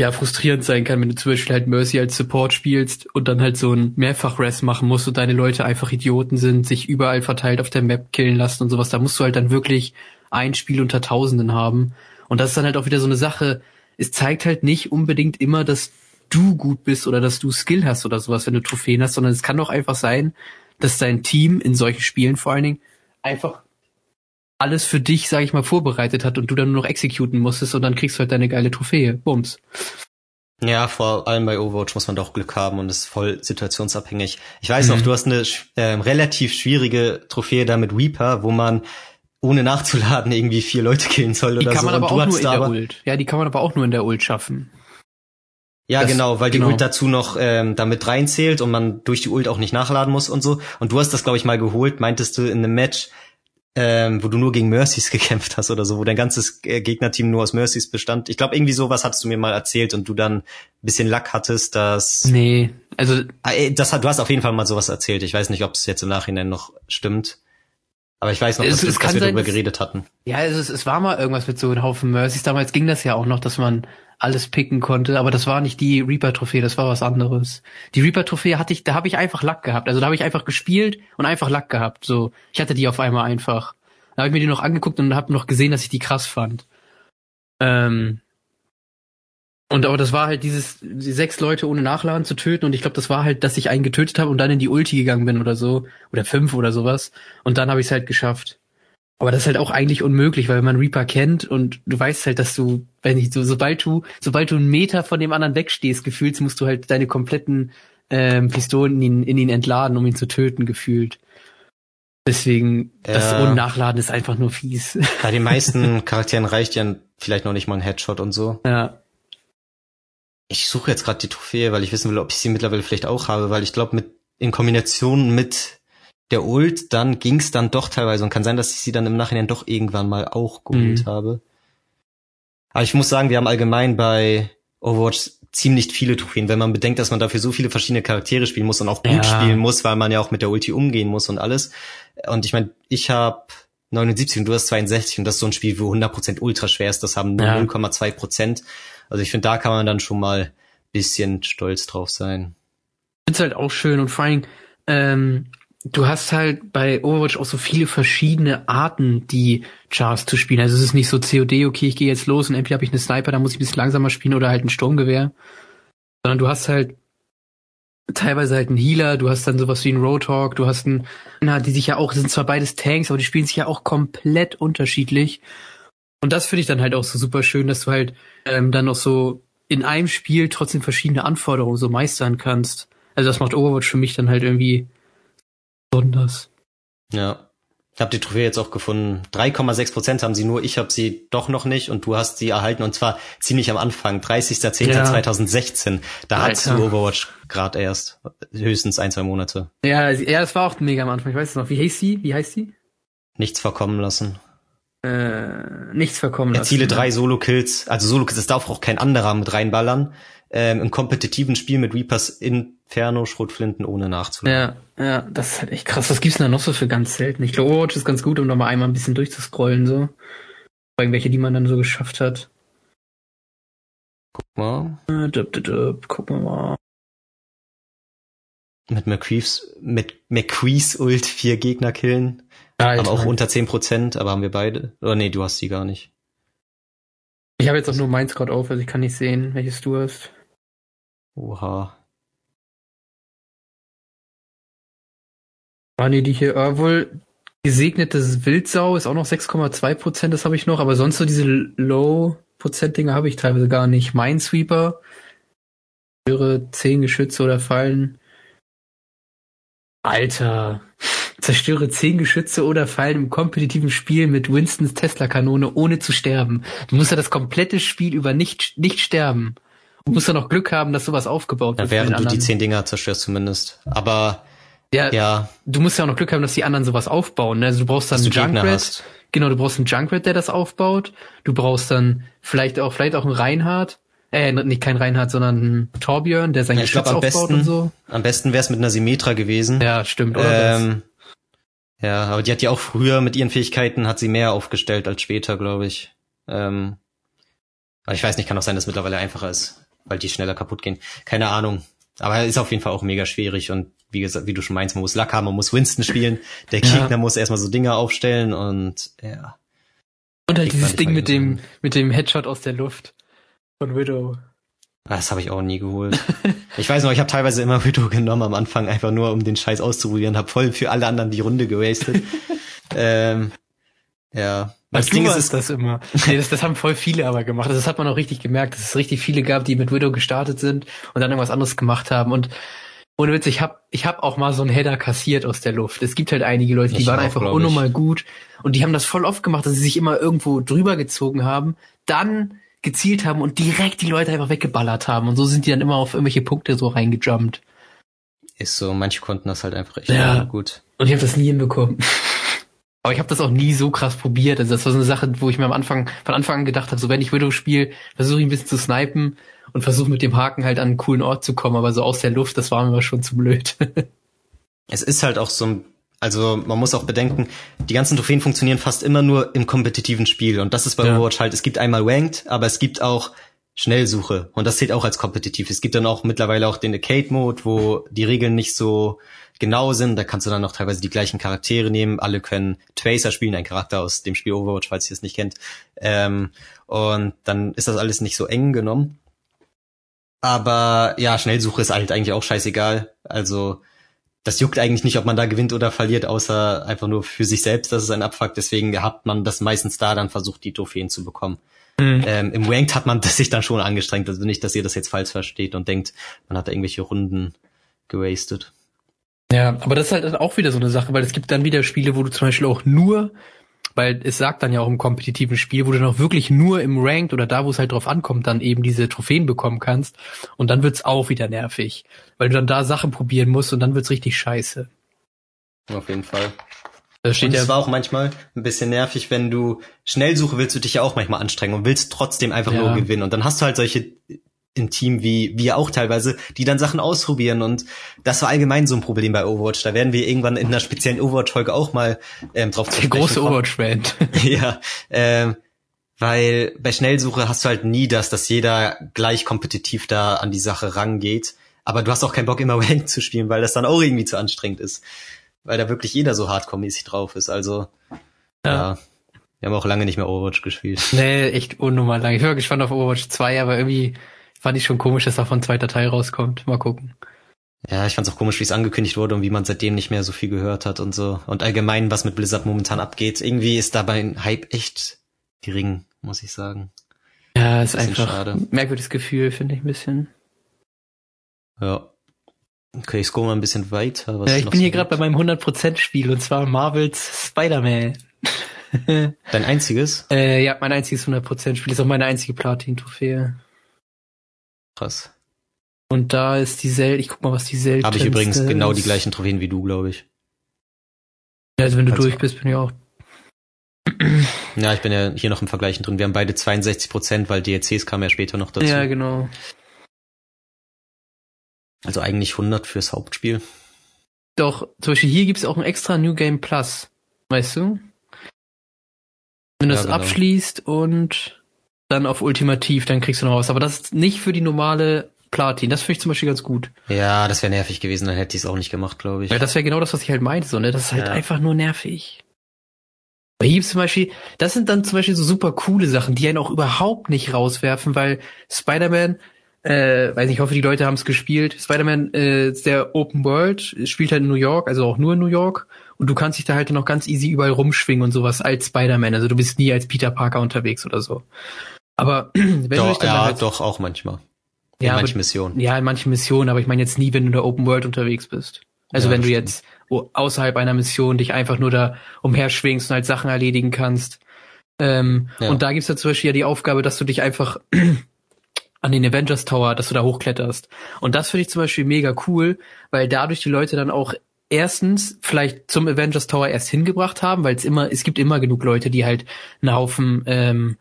ja frustrierend sein kann, wenn du zum Beispiel halt Mercy als Support spielst und dann halt so ein Mehrfach-Rest machen musst und deine Leute einfach Idioten sind, sich überall verteilt auf der Map killen lassen und sowas. Da musst du halt dann wirklich ein Spiel unter Tausenden haben. Und das ist dann halt auch wieder so eine Sache. Es zeigt halt nicht unbedingt immer, dass du gut bist oder dass du Skill hast oder sowas, wenn du Trophäen hast, sondern es kann doch einfach sein, dass dein Team in solchen Spielen vor allen Dingen einfach alles für dich, sag ich mal, vorbereitet hat und du dann nur noch exekuten musstest und dann kriegst du halt deine geile Trophäe. Bums. Ja, vor allem bei Overwatch muss man doch Glück haben und ist voll situationsabhängig. Ich weiß mhm. noch, du hast eine äh, relativ schwierige Trophäe da mit Reaper, wo man ohne nachzuladen irgendwie vier Leute killen soll die oder so. Die kann man aber auch nur in der Ult. Ja, die kann man aber auch nur in der Ult schaffen. Ja, das, genau, weil genau. die Ult dazu noch ähm, damit reinzählt und man durch die Ult auch nicht nachladen muss und so. Und du hast das, glaube ich, mal geholt, meintest du in einem Match, ähm, wo du nur gegen Mercies gekämpft hast oder so, wo dein ganzes äh, Gegnerteam nur aus Mercies bestand. Ich glaube, irgendwie sowas hattest du mir mal erzählt und du dann ein bisschen Lack hattest, dass. Nee, also. Äh, das hat, du hast auf jeden Fall mal sowas erzählt. Ich weiß nicht, ob es jetzt im Nachhinein noch stimmt. Aber ich weiß noch, dass, es, es dass wir darüber geredet hatten. Ja, also es, es war mal irgendwas mit so einem Haufen Mercies. Damals ging das ja auch noch, dass man alles picken konnte, aber das war nicht die Reaper-Trophäe, das war was anderes. Die Reaper-Trophäe hatte ich, da habe ich einfach Lack gehabt. Also da habe ich einfach gespielt und einfach Lack gehabt. So, ich hatte die auf einmal einfach. Da habe ich mir die noch angeguckt und habe noch gesehen, dass ich die krass fand. Ähm, und aber das war halt dieses, die sechs Leute ohne Nachladen zu töten und ich glaube, das war halt, dass ich einen getötet habe und dann in die Ulti gegangen bin oder so. Oder fünf oder sowas. Und dann habe ich es halt geschafft. Aber das ist halt auch eigentlich unmöglich, weil wenn man Reaper kennt und du weißt halt, dass du, wenn nicht, so, sobald du, sobald du einen Meter von dem anderen wegstehst, gefühlt, musst du halt deine kompletten ähm, Pistolen in ihn, in ihn entladen, um ihn zu töten, gefühlt. Deswegen, das ja. ohne Nachladen ist einfach nur fies. Bei den meisten Charakteren reicht ja vielleicht noch nicht mal ein Headshot und so. Ja. Ich suche jetzt gerade die Trophäe, weil ich wissen will, ob ich sie mittlerweile vielleicht auch habe, weil ich glaube, mit in Kombination mit der Ult, dann ging's dann doch teilweise und kann sein, dass ich sie dann im Nachhinein doch irgendwann mal auch geholt mhm. habe. Aber ich muss sagen, wir haben allgemein bei Overwatch ziemlich viele Trophäen, wenn man bedenkt, dass man dafür so viele verschiedene Charaktere spielen muss und auch gut ja. spielen muss, weil man ja auch mit der Ulti umgehen muss und alles. Und ich meine, ich habe 79 und du hast 62 und das ist so ein Spiel, wo 100% ultra schwer ist, das haben nur ja. 0,2%. Also ich finde, da kann man dann schon mal bisschen stolz drauf sein. Ich finde halt auch schön und vor allem, ähm, du hast halt bei Overwatch auch so viele verschiedene Arten, die Chars zu spielen. Also es ist nicht so COD, okay, ich gehe jetzt los und entweder habe ich eine Sniper, da muss ich ein bisschen langsamer spielen oder halt ein Sturmgewehr. Sondern du hast halt teilweise halt einen Healer, du hast dann sowas wie einen Roadhog, du hast einen, na, die sich ja auch, sind zwar beides Tanks, aber die spielen sich ja auch komplett unterschiedlich. Und das finde ich dann halt auch so super schön, dass du halt ähm, dann noch so in einem Spiel trotzdem verschiedene Anforderungen so meistern kannst. Also das macht Overwatch für mich dann halt irgendwie besonders. Ja. Ich habe die Trophäe jetzt auch gefunden. 3,6 Prozent haben sie nur, ich habe sie doch noch nicht und du hast sie erhalten und zwar ziemlich am Anfang, 30.10.2016. Ja. Da Alter. hast du Overwatch gerade erst. Höchstens ein, zwei Monate. Ja, ja, es war auch mega am Anfang. Ich weiß es noch. Wie heißt sie? Wie heißt sie? Nichts verkommen lassen. Äh, nichts verkommen lassen. Erziele drei Solo-Kills. Also Solo-Kills, das darf auch kein anderer mit reinballern ähm, im kompetitiven Spiel mit Reapers Inferno Schrotflinten ohne nachzuladen. Ja, ja, das ist halt echt krass. Was gibt's denn da noch so für ganz selten? Ich glaube, Overwatch ist ganz gut, um da mal einmal ein bisschen durchzuscrollen, so. Irgendwelche, die man dann so geschafft hat. Guck mal. Äh, dup, dup, dup. Gucken wir mal. Mit McCree's, mit McCree's Ult vier Gegner killen. Alter. Aber auch unter zehn Prozent, aber haben wir beide. Oder nee, du hast die gar nicht. Ich habe jetzt auch nur meins gerade auf, also ich kann nicht sehen, welches du hast. Oha. Ah, nee, die hier, äh, wohl gesegnetes Wildsau ist auch noch 6,2 Prozent, das habe ich noch, aber sonst so diese Low-Prozent-Dinger habe ich teilweise gar nicht. Minesweeper, höre 10 Geschütze oder Fallen. Alter. Zerstöre zehn Geschütze oder Fallen im kompetitiven Spiel mit Winstons Tesla-Kanone, ohne zu sterben. Du musst ja das komplette Spiel über nicht, nicht sterben. Du musst ja noch Glück haben, dass sowas aufgebaut wird. Ja, während du die zehn Dinger zerstörst zumindest. Aber ja, ja, du musst ja auch noch Glück haben, dass die anderen sowas aufbauen. Ne? Also du brauchst dann einen Junkrat. Genau, du brauchst einen Junkrat, der das aufbaut. Du brauchst dann vielleicht auch, vielleicht auch einen Reinhardt. Äh, nicht kein Reinhard, sondern ein Torbjörn, der sein ja, Geschütz aufbaut besten, und so. Am besten wär's mit einer Symmetra gewesen. Ja, stimmt. Oder ähm, ja, aber die hat ja auch früher mit ihren Fähigkeiten hat sie mehr aufgestellt als später, glaube ich. Ähm, aber ich weiß nicht, kann auch sein, dass es mittlerweile einfacher ist, weil die schneller kaputt gehen. Keine Ahnung. Aber ist auf jeden Fall auch mega schwierig und wie gesagt, wie du schon meinst, man muss Luck haben, man muss Winston spielen, der Gegner ja. muss erstmal so Dinge aufstellen und ja. Und halt dieses Ding mit dem, mit dem Headshot aus der Luft von Widow. Das habe ich auch nie geholt. ich weiß noch, ich habe teilweise immer Widow genommen am Anfang, einfach nur um den Scheiß auszuprobieren, habe voll für alle anderen die Runde gewastet. ähm, ja. Das Ding ist, das immer. Nee, das, das haben voll viele aber gemacht. Das hat man auch richtig gemerkt, dass es richtig viele gab, die mit Widow gestartet sind und dann irgendwas anderes gemacht haben. Und ohne Witz, ich hab, ich hab auch mal so einen Header kassiert aus der Luft. Es gibt halt einige Leute, die ich waren auch, einfach unnormal gut und die haben das voll oft gemacht, dass sie sich immer irgendwo drüber gezogen haben, dann gezielt haben und direkt die Leute einfach weggeballert haben. Und so sind die dann immer auf irgendwelche Punkte so reingejumpt. Ist so, manche konnten das halt einfach echt ja. gut. Und ich habe das nie hinbekommen. Aber ich habe das auch nie so krass probiert. Also das war so eine Sache, wo ich mir am Anfang, von Anfang an gedacht habe, so wenn ich Widow spiele, versuche ich ein bisschen zu snipen und versuche mit dem Haken halt an einen coolen Ort zu kommen, aber so aus der Luft, das war mir schon zu blöd. es ist halt auch so ein, also man muss auch bedenken, die ganzen Trophäen funktionieren fast immer nur im kompetitiven Spiel und das ist bei ja. Overwatch halt, es gibt einmal Ranked, aber es gibt auch Schnellsuche und das zählt auch als kompetitiv. Es gibt dann auch mittlerweile auch den Arcade-Mode, wo die Regeln nicht so genau sind. Da kannst du dann noch teilweise die gleichen Charaktere nehmen. Alle können Tracer spielen, ein Charakter aus dem Spiel Overwatch, falls ihr es nicht kennt. Ähm, und dann ist das alles nicht so eng genommen. Aber ja, Schnellsuche ist halt eigentlich auch scheißegal. Also das juckt eigentlich nicht, ob man da gewinnt oder verliert, außer einfach nur für sich selbst. Das ist ein Abfuck. Deswegen hat man das meistens da dann versucht, die Trophäen zu bekommen. Mhm. Ähm, Im Ranked hat man das sich dann schon angestrengt. Also nicht, dass ihr das jetzt falsch versteht und denkt, man hat da irgendwelche Runden gewastet. Ja, aber das ist halt auch wieder so eine Sache, weil es gibt dann wieder Spiele, wo du zum Beispiel auch nur, weil es sagt dann ja auch im kompetitiven Spiel, wo du noch wirklich nur im Ranked oder da, wo es halt drauf ankommt, dann eben diese Trophäen bekommen kannst. Und dann wird's auch wieder nervig, weil du dann da Sachen probieren musst und dann wird's richtig scheiße. Auf jeden Fall. Das steht und es war auch manchmal ein bisschen nervig, wenn du Schnellsuche willst du dich ja auch manchmal anstrengen und willst trotzdem einfach ja. nur gewinnen. Und dann hast du halt solche im Team wie wir auch teilweise, die dann Sachen ausprobieren und das war allgemein so ein Problem bei Overwatch. Da werden wir irgendwann in einer speziellen Overwatch-Folge auch mal ähm, drauf zu große Overwatch-Band. ja, ähm, weil bei Schnellsuche hast du halt nie das, dass jeder gleich kompetitiv da an die Sache rangeht. Aber du hast auch keinen Bock, immer Rank zu spielen, weil das dann auch irgendwie zu anstrengend ist. Weil da wirklich jeder so hardcore-mäßig drauf ist. Also, ja. ja. Wir haben auch lange nicht mehr Overwatch gespielt. Nee, echt unnormal lang. Ich war gespannt auf Overwatch 2, aber irgendwie Fand ich schon komisch, dass davon ein zweiter Teil rauskommt. Mal gucken. Ja, ich fand's auch komisch, wie es angekündigt wurde und wie man seitdem nicht mehr so viel gehört hat und so. Und allgemein, was mit Blizzard momentan abgeht. Irgendwie ist dabei ein Hype echt gering, muss ich sagen. Ja, ist ein einfach schade. merkwürdiges Gefühl, finde ich ein bisschen. Ja. Okay, ich scroll mal ein bisschen weiter. Ja, ich bin hier gerade bei meinem 100% Spiel und zwar Marvels Spider-Man. Dein einziges? Äh, ja, mein einziges 100% Spiel ist auch meine einzige Platin-Trophäe. Krass. Und da ist die Sel, ich guck mal, was die Sel. Habe ich übrigens genau die gleichen Trophäen wie du, glaube ich. Ja, also wenn du also, durch bist, bin ich auch. Ja, ich bin ja hier noch im Vergleichen drin. Wir haben beide 62 Prozent, weil DLCs kamen ja später noch dazu. Ja, genau. Also eigentlich 100 fürs Hauptspiel. Doch, zum Beispiel hier gibt's auch ein extra New Game Plus. Weißt du? Wenn du ja, das genau. abschließt und dann auf Ultimativ, dann kriegst du noch was. Aber das ist nicht für die normale Platin. Das finde ich zum Beispiel ganz gut. Ja, das wäre nervig gewesen, dann hätte ich es auch nicht gemacht, glaube ich. Ja, das wäre genau das, was ich halt meinte. So, ne? Das ist halt ja. einfach nur nervig. Bei hier zum Beispiel, das sind dann zum Beispiel so super coole Sachen, die einen auch überhaupt nicht rauswerfen, weil Spider-Man, äh, weiß nicht, ich hoffe, die Leute haben es gespielt. Spider-Man äh, ist der Open World, spielt halt in New York, also auch nur in New York. Und du kannst dich da halt noch ganz easy überall rumschwingen und sowas als Spider-Man. Also du bist nie als Peter Parker unterwegs oder so. Aber wenn doch, du dich dann ja, halt, doch auch manchmal. In ja, manchen Missionen. Ja, in manchen Missionen, aber ich meine jetzt nie, wenn du in der Open World unterwegs bist. Also ja, wenn du stimmt. jetzt außerhalb einer Mission dich einfach nur da umherschwingst und halt Sachen erledigen kannst. Ähm, ja. Und da gibt's ja zum Beispiel ja die Aufgabe, dass du dich einfach an den Avengers Tower, dass du da hochkletterst. Und das finde ich zum Beispiel mega cool, weil dadurch die Leute dann auch erstens vielleicht zum Avengers Tower erst hingebracht haben, weil es immer, es gibt immer genug Leute, die halt einen Haufen ähm,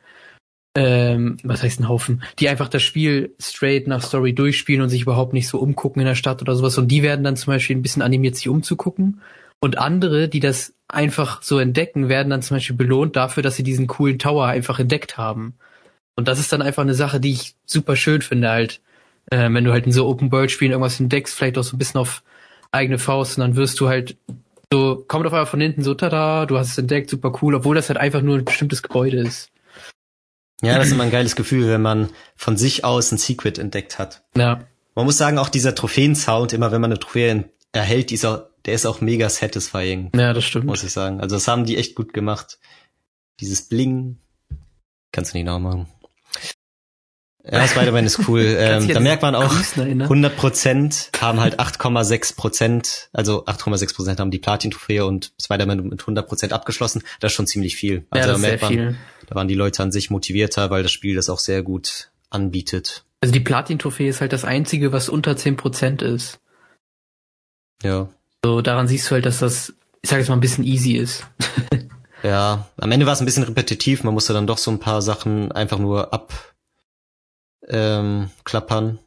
ähm, was heißt ein Haufen, die einfach das Spiel straight nach Story durchspielen und sich überhaupt nicht so umgucken in der Stadt oder sowas. Und die werden dann zum Beispiel ein bisschen animiert, sich umzugucken. Und andere, die das einfach so entdecken, werden dann zum Beispiel belohnt dafür, dass sie diesen coolen Tower einfach entdeckt haben. Und das ist dann einfach eine Sache, die ich super schön finde halt. Äh, wenn du halt in so Open-World-Spielen irgendwas entdeckst, vielleicht auch so ein bisschen auf eigene Faust und dann wirst du halt so, kommt auf einmal von hinten so, tada, du hast es entdeckt, super cool, obwohl das halt einfach nur ein bestimmtes Gebäude ist. Ja, das ist immer ein geiles Gefühl, wenn man von sich aus ein Secret entdeckt hat. Ja. Man muss sagen, auch dieser Trophäen-Sound, immer wenn man eine Trophäe erhält, dieser, der ist auch mega satisfying. Ja, das stimmt. Muss ich sagen. Also das haben die echt gut gemacht. Dieses Bling. Kannst du nicht nachmachen. Ja, Spider-Man ist cool. ähm, da merkt man auch, 100 Prozent haben halt 8,6 Prozent, also 8,6 Prozent haben die Platin-Trophäe und Spider-Man mit 100 Prozent abgeschlossen. Das ist schon ziemlich viel. Also ja, da merkt man, viel. da waren die Leute an sich motivierter, weil das Spiel das auch sehr gut anbietet. Also die Platin-Trophäe ist halt das einzige, was unter 10 Prozent ist. Ja. So, daran siehst du halt, dass das, ich sag jetzt mal, ein bisschen easy ist. ja, am Ende war es ein bisschen repetitiv. Man musste dann doch so ein paar Sachen einfach nur ab ähm, klappern.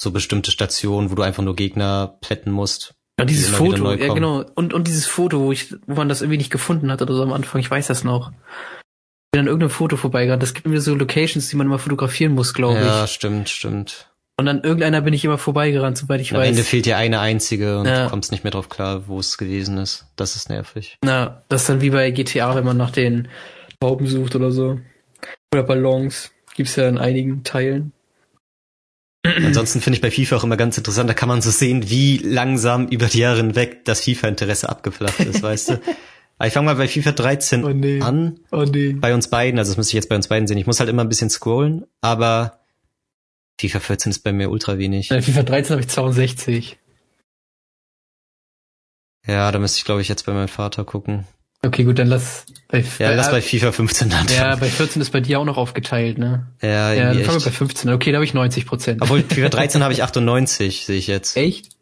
So bestimmte Stationen, wo du einfach nur Gegner plätten musst. Ja, dieses Foto, ja genau. Und, und dieses Foto, wo, ich, wo man das irgendwie nicht gefunden hat oder so am Anfang, ich weiß das noch. Ich bin an irgendeinem Foto vorbeigegangen. Das gibt mir so Locations, die man immer fotografieren muss, glaube ja, ich. Ja, stimmt, stimmt. Und an irgendeiner bin ich immer vorbeigerannt, soweit ich Am weiß. Am Ende fehlt dir eine einzige und ja. du kommst nicht mehr drauf klar, wo es gewesen ist. Das ist nervig. Na, das ist dann wie bei GTA, wenn man nach den Tauben sucht oder so. Oder Ballons. Gibt's ja in einigen Teilen. Ansonsten finde ich bei FIFA auch immer ganz interessant, da kann man so sehen, wie langsam über die Jahre hinweg das FIFA-Interesse abgeflacht ist, weißt du? Aber ich fange mal bei FIFA 13 oh nee. an. Oh nee. Bei uns beiden, also das muss ich jetzt bei uns beiden sehen. Ich muss halt immer ein bisschen scrollen, aber FIFA 14 ist bei mir ultra wenig. Bei FIFA 13 habe ich 62. Ja, da müsste ich, glaube ich, jetzt bei meinem Vater gucken. Okay, gut, dann lass bei, ja, lass bei FIFA 15 dann. Ja, bei 14 ist bei dir auch noch aufgeteilt, ne? Ja, ja dann fangen wir bei 15. Okay, da habe ich 90 Prozent. Obwohl, FIFA 13 habe ich 98, sehe ich jetzt. Echt?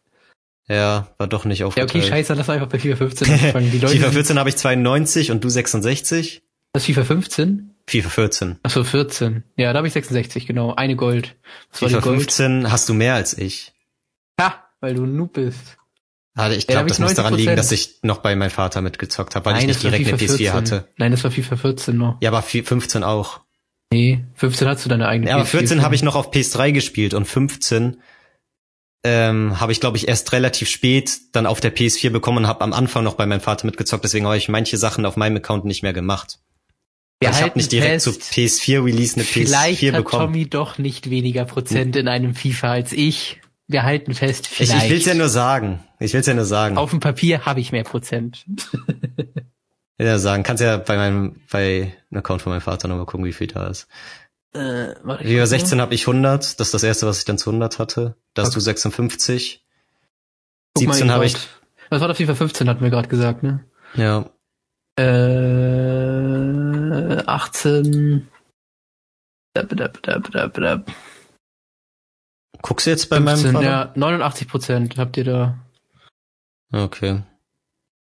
Ja, war doch nicht aufgeteilt. Ja, okay, scheiße, lass einfach bei FIFA 15 anfangen. Die Leute FIFA 14 habe ich 92 und du 66. Das FIFA 15? FIFA 14. Achso, 14. Ja, da habe ich 66, genau. Eine Gold. Was FIFA Gold? 15 hast du mehr als ich. Ha, weil du ein Noob bist. Also ich glaube, das muss daran liegen, dass ich noch bei meinem Vater mitgezockt habe, weil Nein, ich nicht direkt eine PS4 14. hatte. Nein, das war FIFA 14 noch. Ja, aber 15 auch. Nee, 15 hast du deine eigene ja, aber 14 habe ich noch auf PS3 gespielt und 15 ähm, habe ich, glaube ich, erst relativ spät dann auf der PS4 bekommen und habe am Anfang noch bei meinem Vater mitgezockt. Deswegen habe ich manche Sachen auf meinem Account nicht mehr gemacht. Wir ich habe nicht direkt zu PS4 Release eine vielleicht PS4 hat bekommen. Tommy doch nicht weniger Prozent in einem FIFA als ich. Wir halten fest, vielleicht. Ich, ich will's ja nur sagen. Ich will's ja nur sagen. Auf dem Papier habe ich mehr Prozent. Ja sagen, kannst ja bei meinem bei einem Account von meinem Vater nochmal gucken, wie viel da ist. Äh, warte, Über 16 habe ich 100, das ist das erste, was ich dann zu 100 hatte. Da hast Okay. du 56. Guck mal, 17 habe ich, Was war das FIFA 15, hatten wir gerade gesagt, ne? ja, Äh, 18. Dab, dab, dab, dab, dab. Guckst du jetzt bei 15, meinem Vater? ja, 89 Prozent habt ihr da. Okay.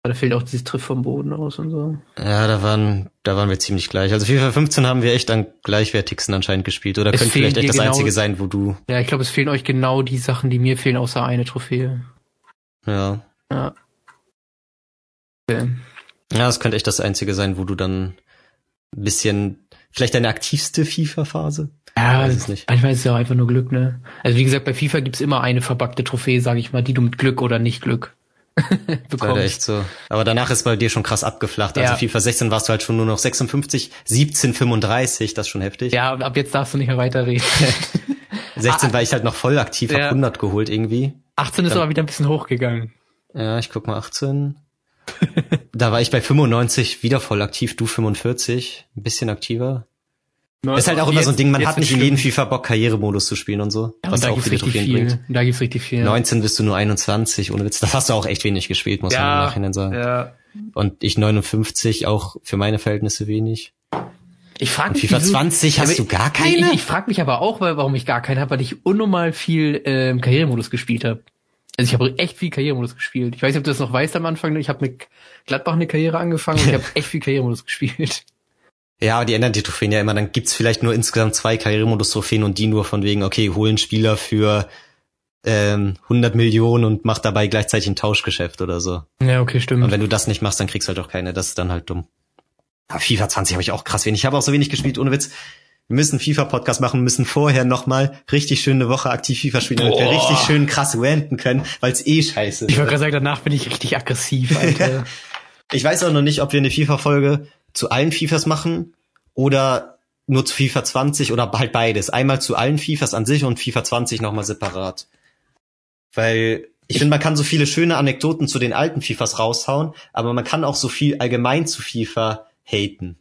Da fehlt auch dieses Triff vom Boden aus und so. Ja, da waren, da waren wir ziemlich gleich. Also FIFA 15 haben wir echt am gleichwertigsten anscheinend gespielt. Oder Es könnte vielleicht echt das genau- einzige sein, wo du, Ja, ich glaube, es fehlen euch genau die Sachen, die mir fehlen, außer eine Trophäe. ja. Ja. Okay. Ja, das könnte echt das einzige sein, wo du dann ein bisschen, vielleicht deine aktivste FIFA-Phase? Ja, weiß es nicht. manchmal ist es ja auch einfach nur Glück, ne? Also wie gesagt, bei FIFA gibt's immer eine verbackte Trophäe, sage ich mal, die du mit Glück oder nicht Glück Leider bekommst. echt so. Aber danach ist bei dir schon krass abgeflacht. Also Ja. FIFA 16 warst du halt schon nur noch 56, 17, 35, das ist schon heftig. Ja, ab jetzt darfst du nicht mehr weiterreden. 16 war ich halt noch voll aktiv, hab Ja. 100 geholt irgendwie. 18 ist Dann- aber wieder ein bisschen hochgegangen. Ja, ich guck mal 18. da war ich bei 95 wieder voll aktiv, du 45, ein bisschen aktiver. Ist halt auch immer so ein Ding, man hat nicht in jedem FIFA Bock, Karrieremodus zu spielen und so. ja, was und da auch gibt's viele richtig Trophäen viel. bringt. Da gibt's richtig viel. 19 bist du nur 21, ohne Witz. Das hast du auch echt wenig gespielt, muss man im Nachhinein sagen. Ja. Und ich 59, auch für meine Verhältnisse wenig. Ich frage Und mich, FIFA wieso- 20 hast du gar Ich, keine? ich frage mich aber auch, weil, warum ich gar keinen habe, weil ich unnormal viel ähm, Karrieremodus gespielt habe. Also ich habe echt viel Karrieremodus gespielt. Ich weiß nicht, ob du das noch weißt am Anfang. Ich habe mit Gladbach eine Karriere angefangen und ich habe echt viel Karrieremodus gespielt. Ja, aber die ändern die Trophäen ja immer. Dann gibt's vielleicht nur insgesamt zwei Karrieremodus-Trophäen und die nur von wegen, okay, holen Spieler für ähm, 100 Millionen und mach dabei gleichzeitig ein Tauschgeschäft oder so. Ja, okay, stimmt. Und wenn du das nicht machst, dann kriegst du halt auch keine. Das ist dann halt dumm. Aber FIFA 20 habe ich auch krass wenig. Ich habe auch so wenig gespielt, ohne Witz. Wir müssen FIFA-Podcast machen, müssen vorher nochmal richtig schön eine Woche aktiv FIFA spielen, damit wir Boah. richtig schön krass ranten können, weil es eh scheiße ich ist. wollte gerade sagen, danach bin ich richtig aggressiv, Alter. Ich weiß auch noch nicht, ob wir eine FIFA-Folge zu allen FIFAs machen oder nur zu FIFA 20 oder halt beides. Einmal zu allen FIFAs an sich und FIFA 20 nochmal separat. Weil ich finde, man kann so viele schöne Anekdoten zu den alten FIFAs raushauen, aber man kann auch so viel allgemein zu FIFA haten.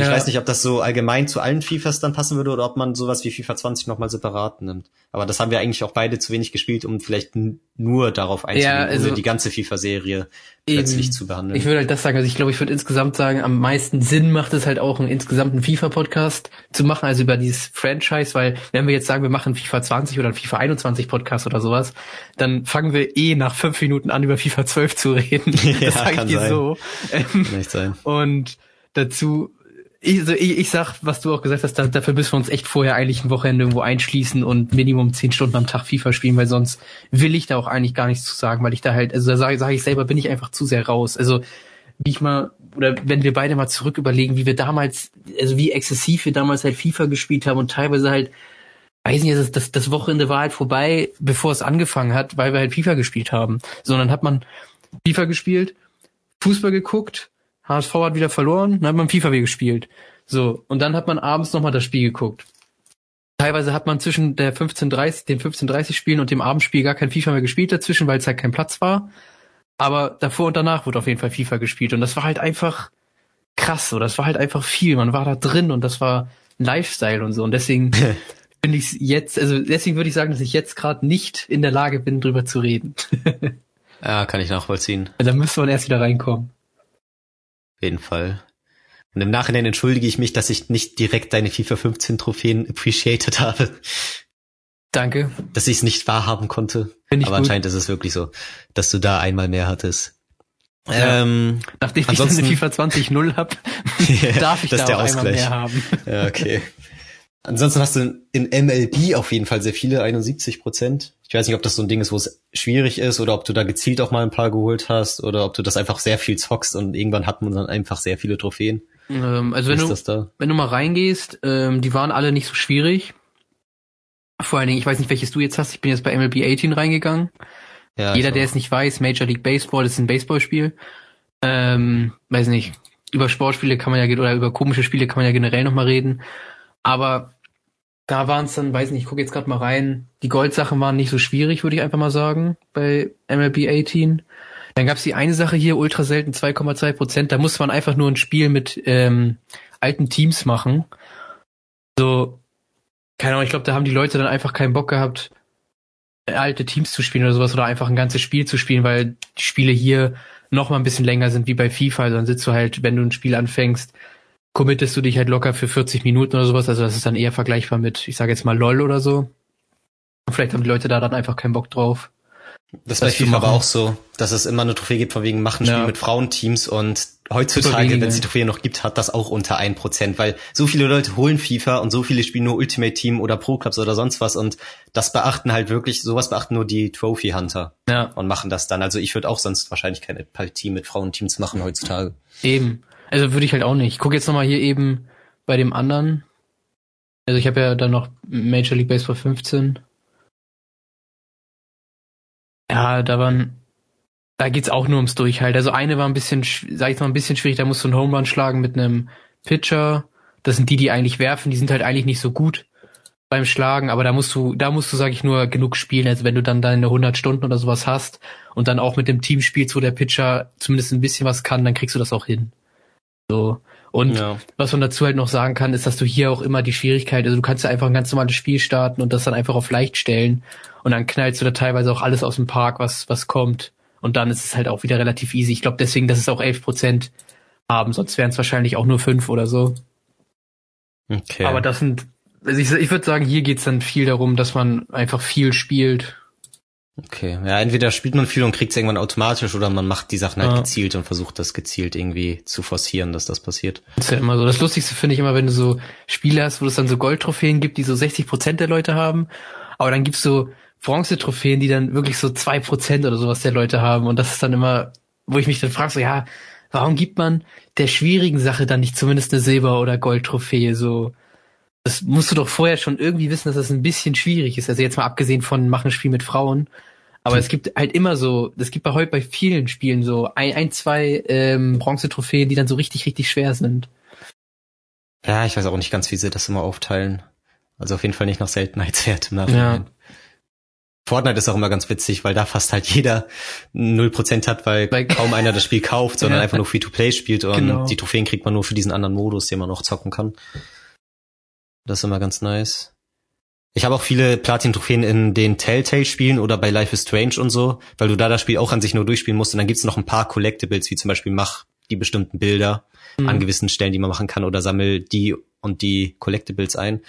Ja. Ich weiß nicht, ob das so allgemein zu allen FIFAs dann passen würde oder ob man sowas wie FIFA 20 nochmal separat nimmt. Aber das haben wir eigentlich auch beide zu wenig gespielt, um vielleicht nur darauf einzugehen, ja, also ohne die ganze FIFA-Serie plötzlich zu behandeln. Ich würde halt das sagen, also ich glaube, ich würde insgesamt sagen, am meisten Sinn macht es halt auch, einen insgesamten FIFA-Podcast zu machen, also über dieses Franchise, weil wenn wir jetzt sagen, wir machen FIFA 20 oder FIFA 21 Podcast oder sowas, dann fangen wir eh nach fünf Minuten an, über FIFA 12 zu reden. ja, das sage ich dir sein. so. Nicht sein. Und dazu ich, also ich, ich sag, was du auch gesagt hast, da, dafür müssen wir uns echt vorher eigentlich ein Wochenende irgendwo einschließen und Minimum zehn Stunden am Tag FIFA spielen, weil sonst will ich da auch eigentlich gar nichts zu sagen, weil ich da halt, also da sage sag ich selber, bin ich einfach zu sehr raus. Also wie ich mal, oder wenn wir beide mal zurück überlegen, wie wir damals, also wie exzessiv wir damals halt FIFA gespielt haben und teilweise halt, weiß nicht, das, das, das Wochenende war halt vorbei, bevor es angefangen hat, weil wir halt FIFA gespielt haben. Sondern hat man FIFA gespielt, Fußball geguckt, HSV hat wieder verloren, dann hat man FIFA wieder gespielt. So, und dann hat man abends nochmal das Spiel geguckt. Teilweise hat man zwischen der 15.30, den 15.30 Spielen und dem Abendspiel gar kein FIFA mehr gespielt dazwischen, weil es halt kein Platz war. Aber davor und danach wurde auf jeden Fall FIFA gespielt. Und das war halt einfach krass, so. Das war halt einfach viel. Man war da drin und das war ein Lifestyle und so. Und deswegen finde ich jetzt, also deswegen würde ich sagen, dass ich jetzt gerade nicht in der Lage bin, drüber zu reden. ja, kann ich nachvollziehen. Da müsste man erst wieder reinkommen jeden Fall. Und im Nachhinein entschuldige ich mich, dass ich nicht direkt deine FIFA 15 Trophäen appreciated habe. Danke. Dass ich es nicht wahrhaben konnte. Aber gut. anscheinend ist es wirklich so, dass du da einmal mehr hattest. Ja. Ähm, Nachdem ich eine FIFA 20.0 hab, darf ich da auch einmal mehr haben. Ja, okay. Ansonsten hast du in MLB auf jeden Fall sehr viele, 71 Prozent. Ich weiß nicht, ob das so ein Ding ist, wo es schwierig ist oder ob du da gezielt auch mal ein paar geholt hast oder ob du das einfach sehr viel zockst und irgendwann hat man dann einfach sehr viele Trophäen. Ähm, also wenn du, wenn du mal reingehst, ähm, die waren alle nicht so schwierig. Vor allen Dingen, ich weiß nicht, welches du jetzt hast. Ich bin jetzt bei MLB 18 reingegangen. Ja, Jeder, der es nicht weiß, Major League Baseball ist ein Baseballspiel. Ähm, weiß nicht, über Sportspiele kann man ja oder über komische Spiele kann man ja generell nochmal reden. Aber da waren es dann, weiß nicht, ich gucke jetzt gerade mal rein. Die Goldsachen waren nicht so schwierig, würde ich einfach mal sagen, bei MLB 18. Dann gab es die eine Sache hier, ultra selten 2,2 Prozent. Da musste man einfach nur ein Spiel mit ähm, alten Teams machen. So, keine Ahnung, ich glaube, da haben die Leute dann einfach keinen Bock gehabt, alte Teams zu spielen oder sowas oder einfach ein ganzes Spiel zu spielen, weil die Spiele hier noch mal ein bisschen länger sind wie bei FIFA. Also dann sitzt du halt, wenn du ein Spiel anfängst, committest du dich halt locker für 40 Minuten oder sowas. Also das ist dann eher vergleichbar mit, ich sage jetzt mal LOL oder so. Vielleicht haben die Leute da dann einfach keinen Bock drauf. Das ist bei FIFA aber auch so, dass es immer eine Trophäe gibt von wegen machen Spiel ja. mit Frauenteams und heutzutage, wenn es die Trophäe noch gibt, hat das auch unter ein Prozent, weil so viele Leute holen FIFA und so viele spielen nur Ultimate Team oder Pro Clubs oder sonst was und das beachten halt wirklich, sowas beachten nur die Trophy Hunter. Ja. Und machen das dann. Also ich würde auch sonst wahrscheinlich keine Team mit Frauenteams machen heutzutage. Eben. Also würde ich halt auch nicht. Ich gucke jetzt nochmal hier eben bei dem anderen. Also ich habe ja dann noch Major League Baseball 15. Ja, da waren, da geht's auch nur ums Durchhalten. Also eine war ein bisschen, sag ich mal, ein bisschen schwierig, da musst du einen Home Run schlagen mit einem Pitcher. Das sind die, die eigentlich werfen, die sind halt eigentlich nicht so gut beim Schlagen, aber da musst du, da musst du, sag ich nur, genug spielen. Also wenn du dann deine 100 Stunden oder sowas hast und dann auch mit dem Team spielst, wo der Pitcher zumindest ein bisschen was kann, dann kriegst du das auch hin. So. Und ja. was man dazu halt noch sagen kann, ist, dass du hier auch immer die Schwierigkeit, also du kannst ja einfach ein ganz normales Spiel starten und das dann einfach auf leicht stellen und dann knallst du da teilweise auch alles aus dem Park, was, was kommt. Und dann ist es halt auch wieder relativ easy. Ich glaube deswegen, dass es auch 11 Prozent haben, sonst wären es wahrscheinlich auch nur fünf oder so. Okay. Aber das sind, also ich, ich würde sagen, hier geht's dann viel darum, dass man einfach viel spielt Okay, ja, entweder spielt man viel und kriegt es irgendwann automatisch oder man macht die Sachen halt ja. gezielt und versucht das gezielt irgendwie zu forcieren, dass das passiert. Das ist ja immer so. Das Lustigste finde ich immer, wenn du so Spiele hast, wo es dann so Goldtrophäen gibt, die so 60 Prozent der Leute haben, aber dann gibt's so Bronze-Trophäen, die dann wirklich so zwei Prozent oder sowas der Leute haben und das ist dann immer, wo ich mich dann frage, so ja, warum gibt man der schwierigen Sache dann nicht zumindest eine Silber- oder Goldtrophäe so? Das musst du doch vorher schon irgendwie wissen, dass das ein bisschen schwierig ist. Also jetzt mal abgesehen von machen Spiel mit Frauen. Aber es gibt halt immer so, es gibt bei heute bei vielen Spielen so ein, ein zwei ähm, Bronzetrophäen, die dann so richtig, richtig schwer sind. Ja, ich weiß auch nicht ganz, wie sie das immer aufteilen. Also auf jeden Fall nicht nach Seltenheitswert im Nachhinein. Ja. Fortnite ist auch immer ganz witzig, weil da fast halt jeder 0% hat, weil like. kaum einer das Spiel kauft, sondern ja. einfach nur Free-to-Play spielt und genau. die Trophäen kriegt man nur für diesen anderen Modus, den man noch zocken kann. Das ist immer ganz nice. Ich habe auch viele Platin-Trophäen in den Telltale-Spielen oder bei Life is Strange und so, weil du da das Spiel auch an sich nur durchspielen musst und dann gibt's noch ein paar Collectibles, wie zum Beispiel mach die bestimmten Bilder mhm. an gewissen Stellen, die man machen kann oder sammel die und die Collectibles ein.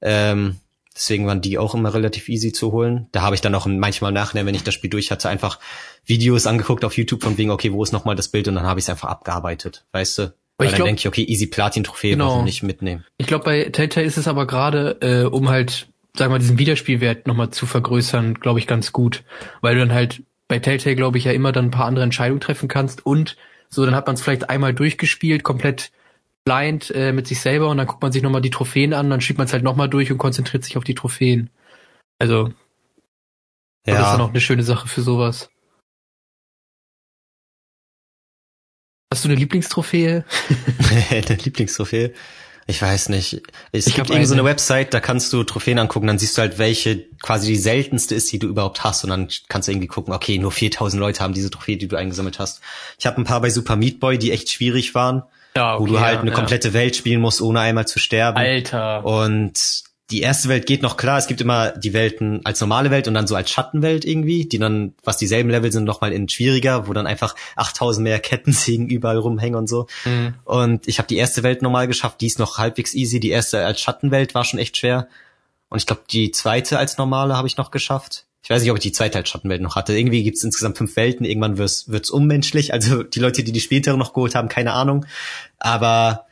Ähm, Deswegen waren die auch immer relativ easy zu holen. Da habe ich dann auch manchmal nachher, wenn ich das Spiel durch hatte, einfach Videos angeguckt auf YouTube von wegen, okay, wo ist nochmal das Bild und dann habe ich es einfach abgearbeitet, weißt du? Weil dann denke ich, okay, easy Platin-Trophäe genau. nicht mitnehmen. Ich glaube, bei Telltale ist es aber gerade, äh, um halt, sagen wir mal, diesen Wiederspielwert nochmal zu vergrößern, glaube ich, ganz gut. Weil du dann halt bei Telltale, glaube ich, ja immer dann ein paar andere Entscheidungen treffen kannst und so, dann hat man es vielleicht einmal durchgespielt, komplett blind äh, mit sich selber und dann guckt man sich nochmal die Trophäen an, dann schiebt man es halt nochmal durch und konzentriert sich auf die Trophäen. Also, ja. das ist dann auch eine schöne Sache für sowas. Hast du eine Lieblingstrophäe? eine Lieblingstrophäe? Ich weiß nicht. Es ich gibt irgendwie so eine Website, da kannst du Trophäen angucken, dann siehst du halt, welche quasi die seltenste ist, die du überhaupt hast. Und dann kannst du irgendwie gucken, okay, nur 4000 Leute haben diese Trophäe, die du eingesammelt hast. Ich habe ein paar bei Super Meat Boy, die echt schwierig waren. Ja, okay, wo du halt ja, eine komplette ja. Welt spielen musst, ohne einmal zu sterben. Alter. Und die erste Welt geht noch klar. Es gibt immer die Welten als normale Welt und dann so als Schattenwelt irgendwie, die dann, was dieselben Level sind, nochmal in schwieriger, wo dann einfach 8000 mehr Kettensägen überall rumhängen und so. Mhm. Und ich habe die erste Welt normal geschafft, die ist noch halbwegs easy. Die erste als Schattenwelt war schon echt schwer. Und ich glaube, die zweite als normale habe ich noch geschafft. Ich weiß nicht, ob ich die zweite als Schattenwelt noch hatte. Irgendwie gibt's insgesamt fünf Welten. Irgendwann wird's, wird's unmenschlich. Also die Leute, die die spätere noch geholt haben, keine Ahnung. Aber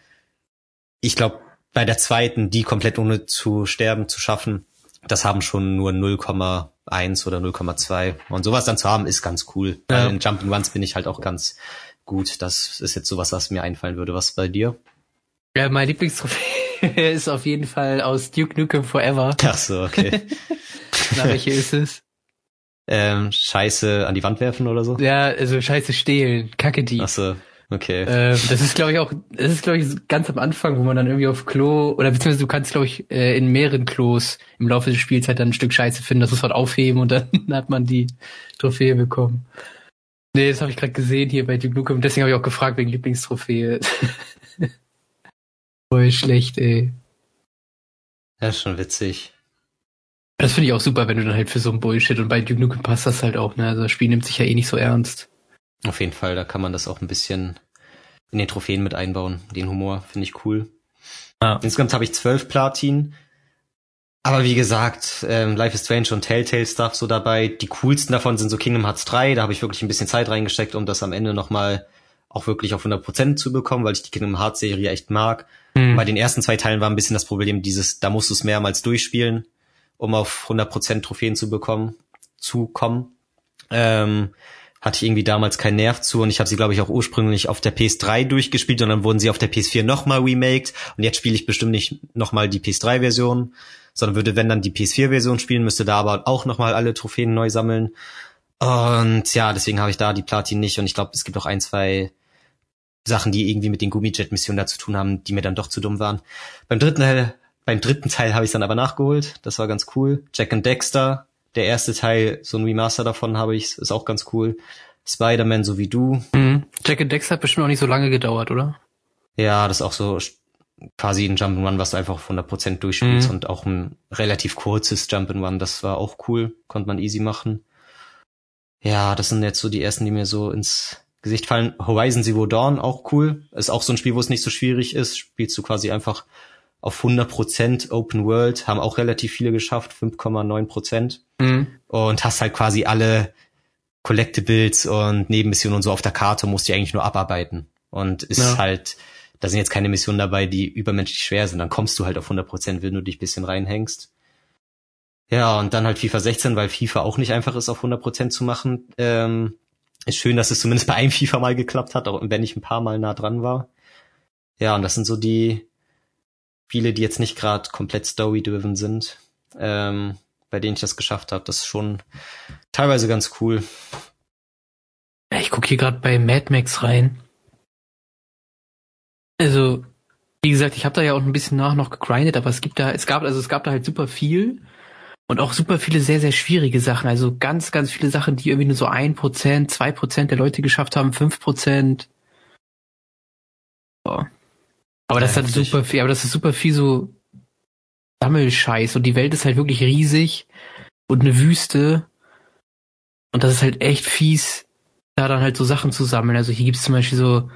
ich glaube, bei der zweiten, die komplett ohne zu sterben zu schaffen, das haben schon nur 0,1 oder 0,2. Und sowas dann zu haben, ist ganz cool. Ja. Weil in Jumping Ones bin ich halt auch ganz gut. Das ist jetzt sowas, was mir einfallen würde. Was bei dir? Ja, mein Lieblingstrophäe ist auf jeden Fall aus Duke Nukem Forever. Ach so, okay. Na, welche ist es? Ähm, Scheiße an die Wand werfen oder so? Ja, also Scheiße stehlen, Kacke die. Ach so, okay. Ähm, das ist glaube ich auch, das ist glaube ich ganz am Anfang, wo man dann irgendwie auf Klo oder beziehungsweise du kannst glaube ich äh, in mehreren Klos im Laufe des Spiels halt dann ein Stück Scheiße finden, das muss man aufheben und dann hat man die Trophäe bekommen. Nee, das habe ich gerade gesehen hier bei Duke Nukem, deswegen habe ich auch gefragt wegen Lieblingstrophäe. Voll schlecht, ey. Ja, ist schon witzig. Das finde ich auch super, wenn du dann halt für so ein Bullshit und bei Duke Nukem passt das halt auch, ne? Also das Spiel nimmt sich ja eh nicht so ernst. Auf jeden Fall, da kann man das auch ein bisschen in den Trophäen mit einbauen. Den Humor finde ich cool. Ah. Insgesamt habe ich zwölf Platin. Aber wie gesagt, ähm, Life is Strange und Telltale Stuff so dabei. Die coolsten davon sind so Kingdom Hearts 3. Da habe ich wirklich ein bisschen Zeit reingesteckt, um das am Ende nochmal auch wirklich auf 100% zu bekommen, weil ich die Kingdom Hearts Serie echt mag. Mhm. Bei den ersten zwei Teilen war ein bisschen das Problem dieses, da musst du es mehrmals durchspielen um auf 100% Trophäen zu bekommen, zu kommen. Ähm, hatte ich irgendwie damals keinen Nerv zu und ich habe sie, glaube ich, auch ursprünglich auf der PS3 durchgespielt und dann wurden sie auf der PS4 nochmal remaked und jetzt spiele ich bestimmt nicht nochmal die PS3-Version, sondern würde, wenn dann die PS4-Version spielen, müsste da aber auch nochmal alle Trophäen neu sammeln. Und ja, deswegen habe ich da die Platin nicht und ich glaube, es gibt auch ein, zwei Sachen, die irgendwie mit den Gummijet-Missionen da zu tun haben, die mir dann doch zu dumm waren. Beim dritten beim dritten Teil habe ich dann aber nachgeholt. Das war ganz cool. Jack and Dexter, der erste Teil, so ein Remaster davon habe ich, ist auch ganz cool. Spider-Man so wie du. Mhm. Jack and Dexter hat bestimmt auch nicht so lange gedauert, oder? Ja, das ist auch so quasi ein Jump'n'Run, was du einfach 100% durchspielst mhm. und auch ein relativ kurzes Jump'n'Run. Das war auch cool, konnte man easy machen. Ja, das sind jetzt so die ersten, die mir so ins Gesicht fallen. Horizon Zero Dawn, auch cool. Ist auch so ein Spiel, wo es nicht so schwierig ist. Spielst du quasi einfach auf 100% Open World, haben auch relativ viele geschafft, 5,9%. Mhm. Und hast halt quasi alle Collectibles und Nebenmissionen und so auf der Karte, musst die eigentlich nur abarbeiten. Und ist ja. halt, da sind jetzt keine Missionen dabei, die übermenschlich schwer sind. Dann kommst du halt auf 100%, wenn du dich bisschen reinhängst. Ja, und dann halt FIFA 16, weil FIFA auch nicht einfach ist, auf 100% zu machen. Ähm, ist schön, dass es zumindest bei einem FIFA mal geklappt hat, auch wenn ich ein paar Mal nah dran war. Ja, und das sind so die, Spiele, die jetzt nicht gerade komplett story-driven sind, ähm, bei denen ich das geschafft habe. Das ist schon teilweise ganz cool. Ich gucke hier gerade bei Mad Max rein. Also, wie gesagt, ich habe da ja auch ein bisschen nach noch gegrindet, aber es gibt da, es gab, also es gab da halt super viel und auch super viele sehr, sehr schwierige Sachen. Also ganz, ganz viele Sachen, die irgendwie nur so ein Prozent, zwei Prozent der Leute geschafft haben, fünf Prozent. Oh. Aber das ja, hat super viel, aber das ist super viel so Sammelscheiß und die Welt ist halt wirklich riesig und eine Wüste. Und das ist halt echt fies, da dann halt so Sachen zu sammeln. Also hier gibt's zum Beispiel so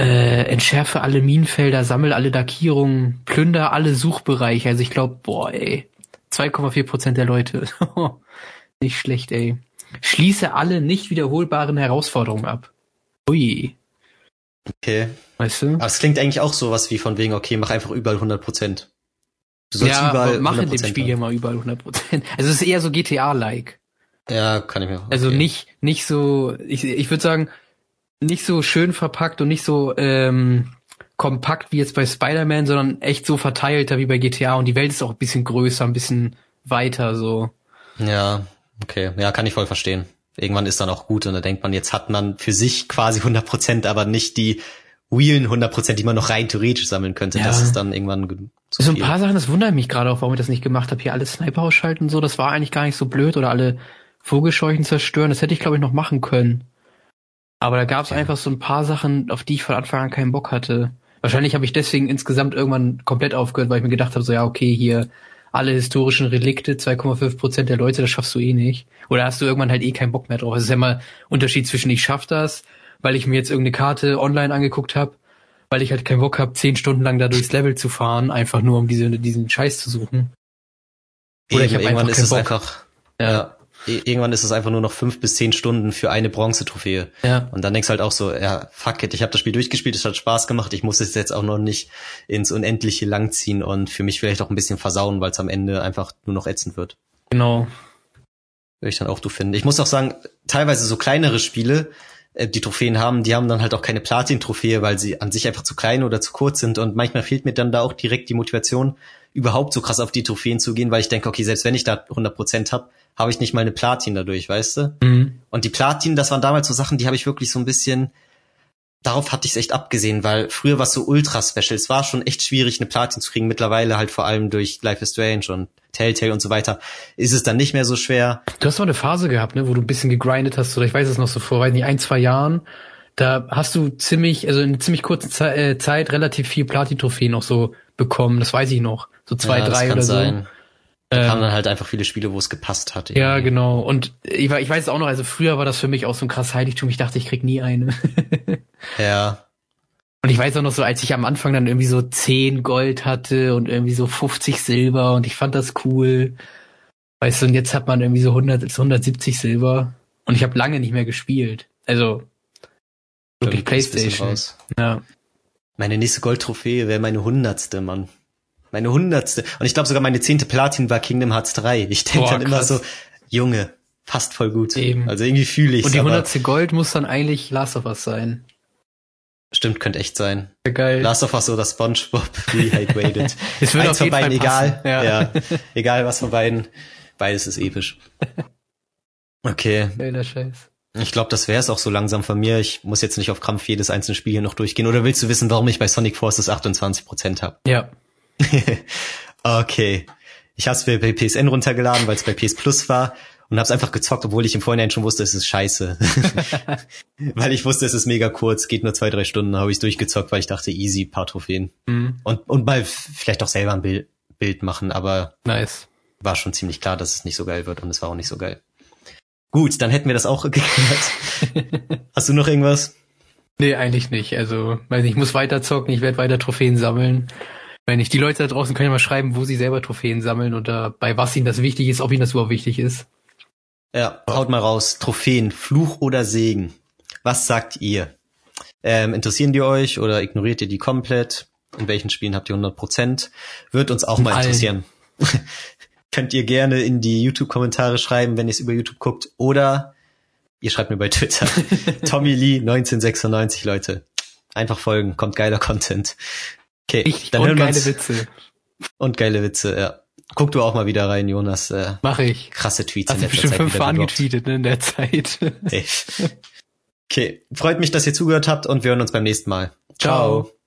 äh, entschärfe alle Minenfelder, sammel alle Lackierungen, plünder alle Suchbereiche. Also ich glaube, boah, ey, 2,4 Prozent der Leute. nicht schlecht, ey. Schließe alle nicht wiederholbaren Herausforderungen ab. Ui. Okay. Weißt du? Aber es klingt eigentlich auch sowas wie von wegen, okay, mach einfach überall 100 Prozent. Du sollst ja, überall mach in dem Spiel ja mal überall 100 Prozent. Also es ist eher so GTA-like. Ja, kann ich mir auch. Also nicht, nicht so, ich, ich würde sagen, nicht so schön verpackt und nicht so ähm, kompakt wie jetzt bei Spider-Man, sondern echt so verteilter wie bei GTA und die Welt ist auch ein bisschen größer, ein bisschen weiter so. Ja, okay. Ja, kann ich voll verstehen. Irgendwann ist dann auch gut und da denkt man, jetzt hat man für sich quasi 100 Prozent, aber nicht die Wheelen 100 Prozent, die man noch rein theoretisch sammeln könnte. Ja. Das ist dann irgendwann zu So ein paar Sachen, das wundert mich gerade auch, warum ich das nicht gemacht habe. Hier alle Sniper ausschalten und so, das war eigentlich gar nicht so blöd oder alle Vogelscheuchen zerstören. Das hätte ich, glaube ich, noch machen können. Aber da gab es ja. einfach so ein paar Sachen, auf die ich von Anfang an keinen Bock hatte. Wahrscheinlich habe ich deswegen insgesamt irgendwann komplett aufgehört, weil ich mir gedacht habe, so ja, okay, hier alle historischen Relikte, 2,5 Prozent der Leute, das schaffst du eh nicht. Oder hast du irgendwann halt eh keinen Bock mehr drauf. Es ist ja immer Unterschied zwischen ich schaff das, weil ich mir jetzt irgendeine Karte online angeguckt habe, weil ich halt keinen Bock habe, zehn Stunden lang da durchs Level zu fahren, einfach nur um diese, diesen Scheiß zu suchen. Oder Eben, ich habe irgendwann ist es Bock. einfach. Ja. ja irgendwann ist es einfach nur noch fünf bis zehn Stunden für eine Bronze-Trophäe. Ja. Und dann denkst du halt auch so, ja, fuck it, ich habe das Spiel durchgespielt, es hat Spaß gemacht, ich muss es jetzt auch noch nicht ins Unendliche langziehen und für mich vielleicht auch ein bisschen versauen, weil es am Ende einfach nur noch ätzend wird. Genau. Würde ich dann auch du finden. Ich muss auch sagen, teilweise so kleinere Spiele, äh, die Trophäen haben, die haben dann halt auch keine Platin-Trophäe, weil sie an sich einfach zu klein oder zu kurz sind und manchmal fehlt mir dann da auch direkt die Motivation, überhaupt so krass auf die Trophäen zu gehen, weil ich denke, okay, selbst wenn ich da 100 Prozent habe, habe ich nicht mal eine Platin dadurch, weißt du? Mhm. Und die Platin, das waren damals so Sachen, die habe ich wirklich so ein bisschen, darauf hatte ich es echt abgesehen, weil früher war es so ultra special. Es war schon echt schwierig, eine Platin zu kriegen. Mittlerweile halt vor allem durch Life is Strange und Telltale und so weiter, ist es dann nicht mehr so schwer. Du hast mal eine Phase gehabt, ne, wo du ein bisschen gegrindet hast, oder ich weiß es noch so vor, weiß nicht, ein, zwei Jahren. Da hast du ziemlich, also in ziemlich kurzer Ze äh, Zeit relativ viel Platin-Trophäen noch so bekommen. Das weiß ich noch. So zwei, ja, drei oder sein. Da kamen ähm, dann halt einfach viele Spiele, wo es gepasst hat. Irgendwie. Ja, genau. Und ich, ich weiß auch noch, also früher war das für mich auch so ein krass Heiligtum. Ich dachte, ich krieg nie eine. ja. Und ich weiß auch noch so, als ich am Anfang dann irgendwie so 10 Gold hatte und irgendwie so 50 Silber und ich fand das cool. Weißt du, und jetzt hat man irgendwie so 100, 170 Silber und ich habe lange nicht mehr gespielt. Also wirklich Playstation. Ja. Meine nächste Goldtrophäe wäre meine hundertste, Mann. Meine hundertste. Und ich glaube sogar meine zehnte Platin war Kingdom Hearts 3. Ich denke dann immer so, Junge, passt voll gut. Eben. Also irgendwie fühle ich Und die hundertste Gold muss dann eigentlich Last of Us sein. Stimmt, könnte echt sein. Geil. Last of Us oder SpongeBob Rehydrated. es wird Eins von beiden egal. Ja. ja. egal was von beiden. Beides ist episch. Okay. Geiler Scheiß. Ich glaube, das wäre es auch so langsam von mir. Ich muss jetzt nicht auf Krampf jedes einzelne Spiel hier noch durchgehen. Oder willst du wissen, warum ich bei Sonic Forces 28% habe? Ja. okay. Ich habe es bei PSN runtergeladen, weil es bei PS Plus war und habe es einfach gezockt, obwohl ich im Vorhinein schon wusste, es ist scheiße. weil ich wusste, es ist mega kurz, geht nur zwei, drei Stunden, habe ich durchgezockt, weil ich dachte, easy, paar Trophäen. Mhm. Und, und mal vielleicht auch selber ein Bild, Bild machen, aber nice. war schon ziemlich klar, dass es nicht so geil wird und es war auch nicht so geil. Gut, dann hätten wir das auch geklärt. Hast du noch irgendwas? Nee, eigentlich nicht. Also, weiß nicht, ich muss weiter zocken, ich werde weiter Trophäen sammeln. Wenn nicht, die Leute da draußen können ja mal schreiben, wo sie selber Trophäen sammeln oder bei was ihnen das wichtig ist, ob ihnen das überhaupt wichtig ist. Ja, haut mal raus. Trophäen, Fluch oder Segen? Was sagt ihr? Ähm, interessieren die euch oder ignoriert ihr die komplett? In welchen Spielen habt ihr 100 Prozent? Wird uns auch mal interessieren. Könnt ihr gerne in die YouTube-Kommentare schreiben, wenn ihr es über YouTube guckt. Oder ihr schreibt mir bei Twitter. Tommy Lee 1996, Leute. Einfach folgen, kommt geiler Content. Okay, ich, dann und hören geile Witze. Und geile Witze, ja. Guck du auch mal wieder rein, Jonas. Äh, Mach ich. Krasse Tweets Hast Zeit. Hast bestimmt fünf getweetet ne, in der Zeit. okay, freut mich, dass ihr zugehört habt und wir hören uns beim nächsten Mal. Ciao. Ciao.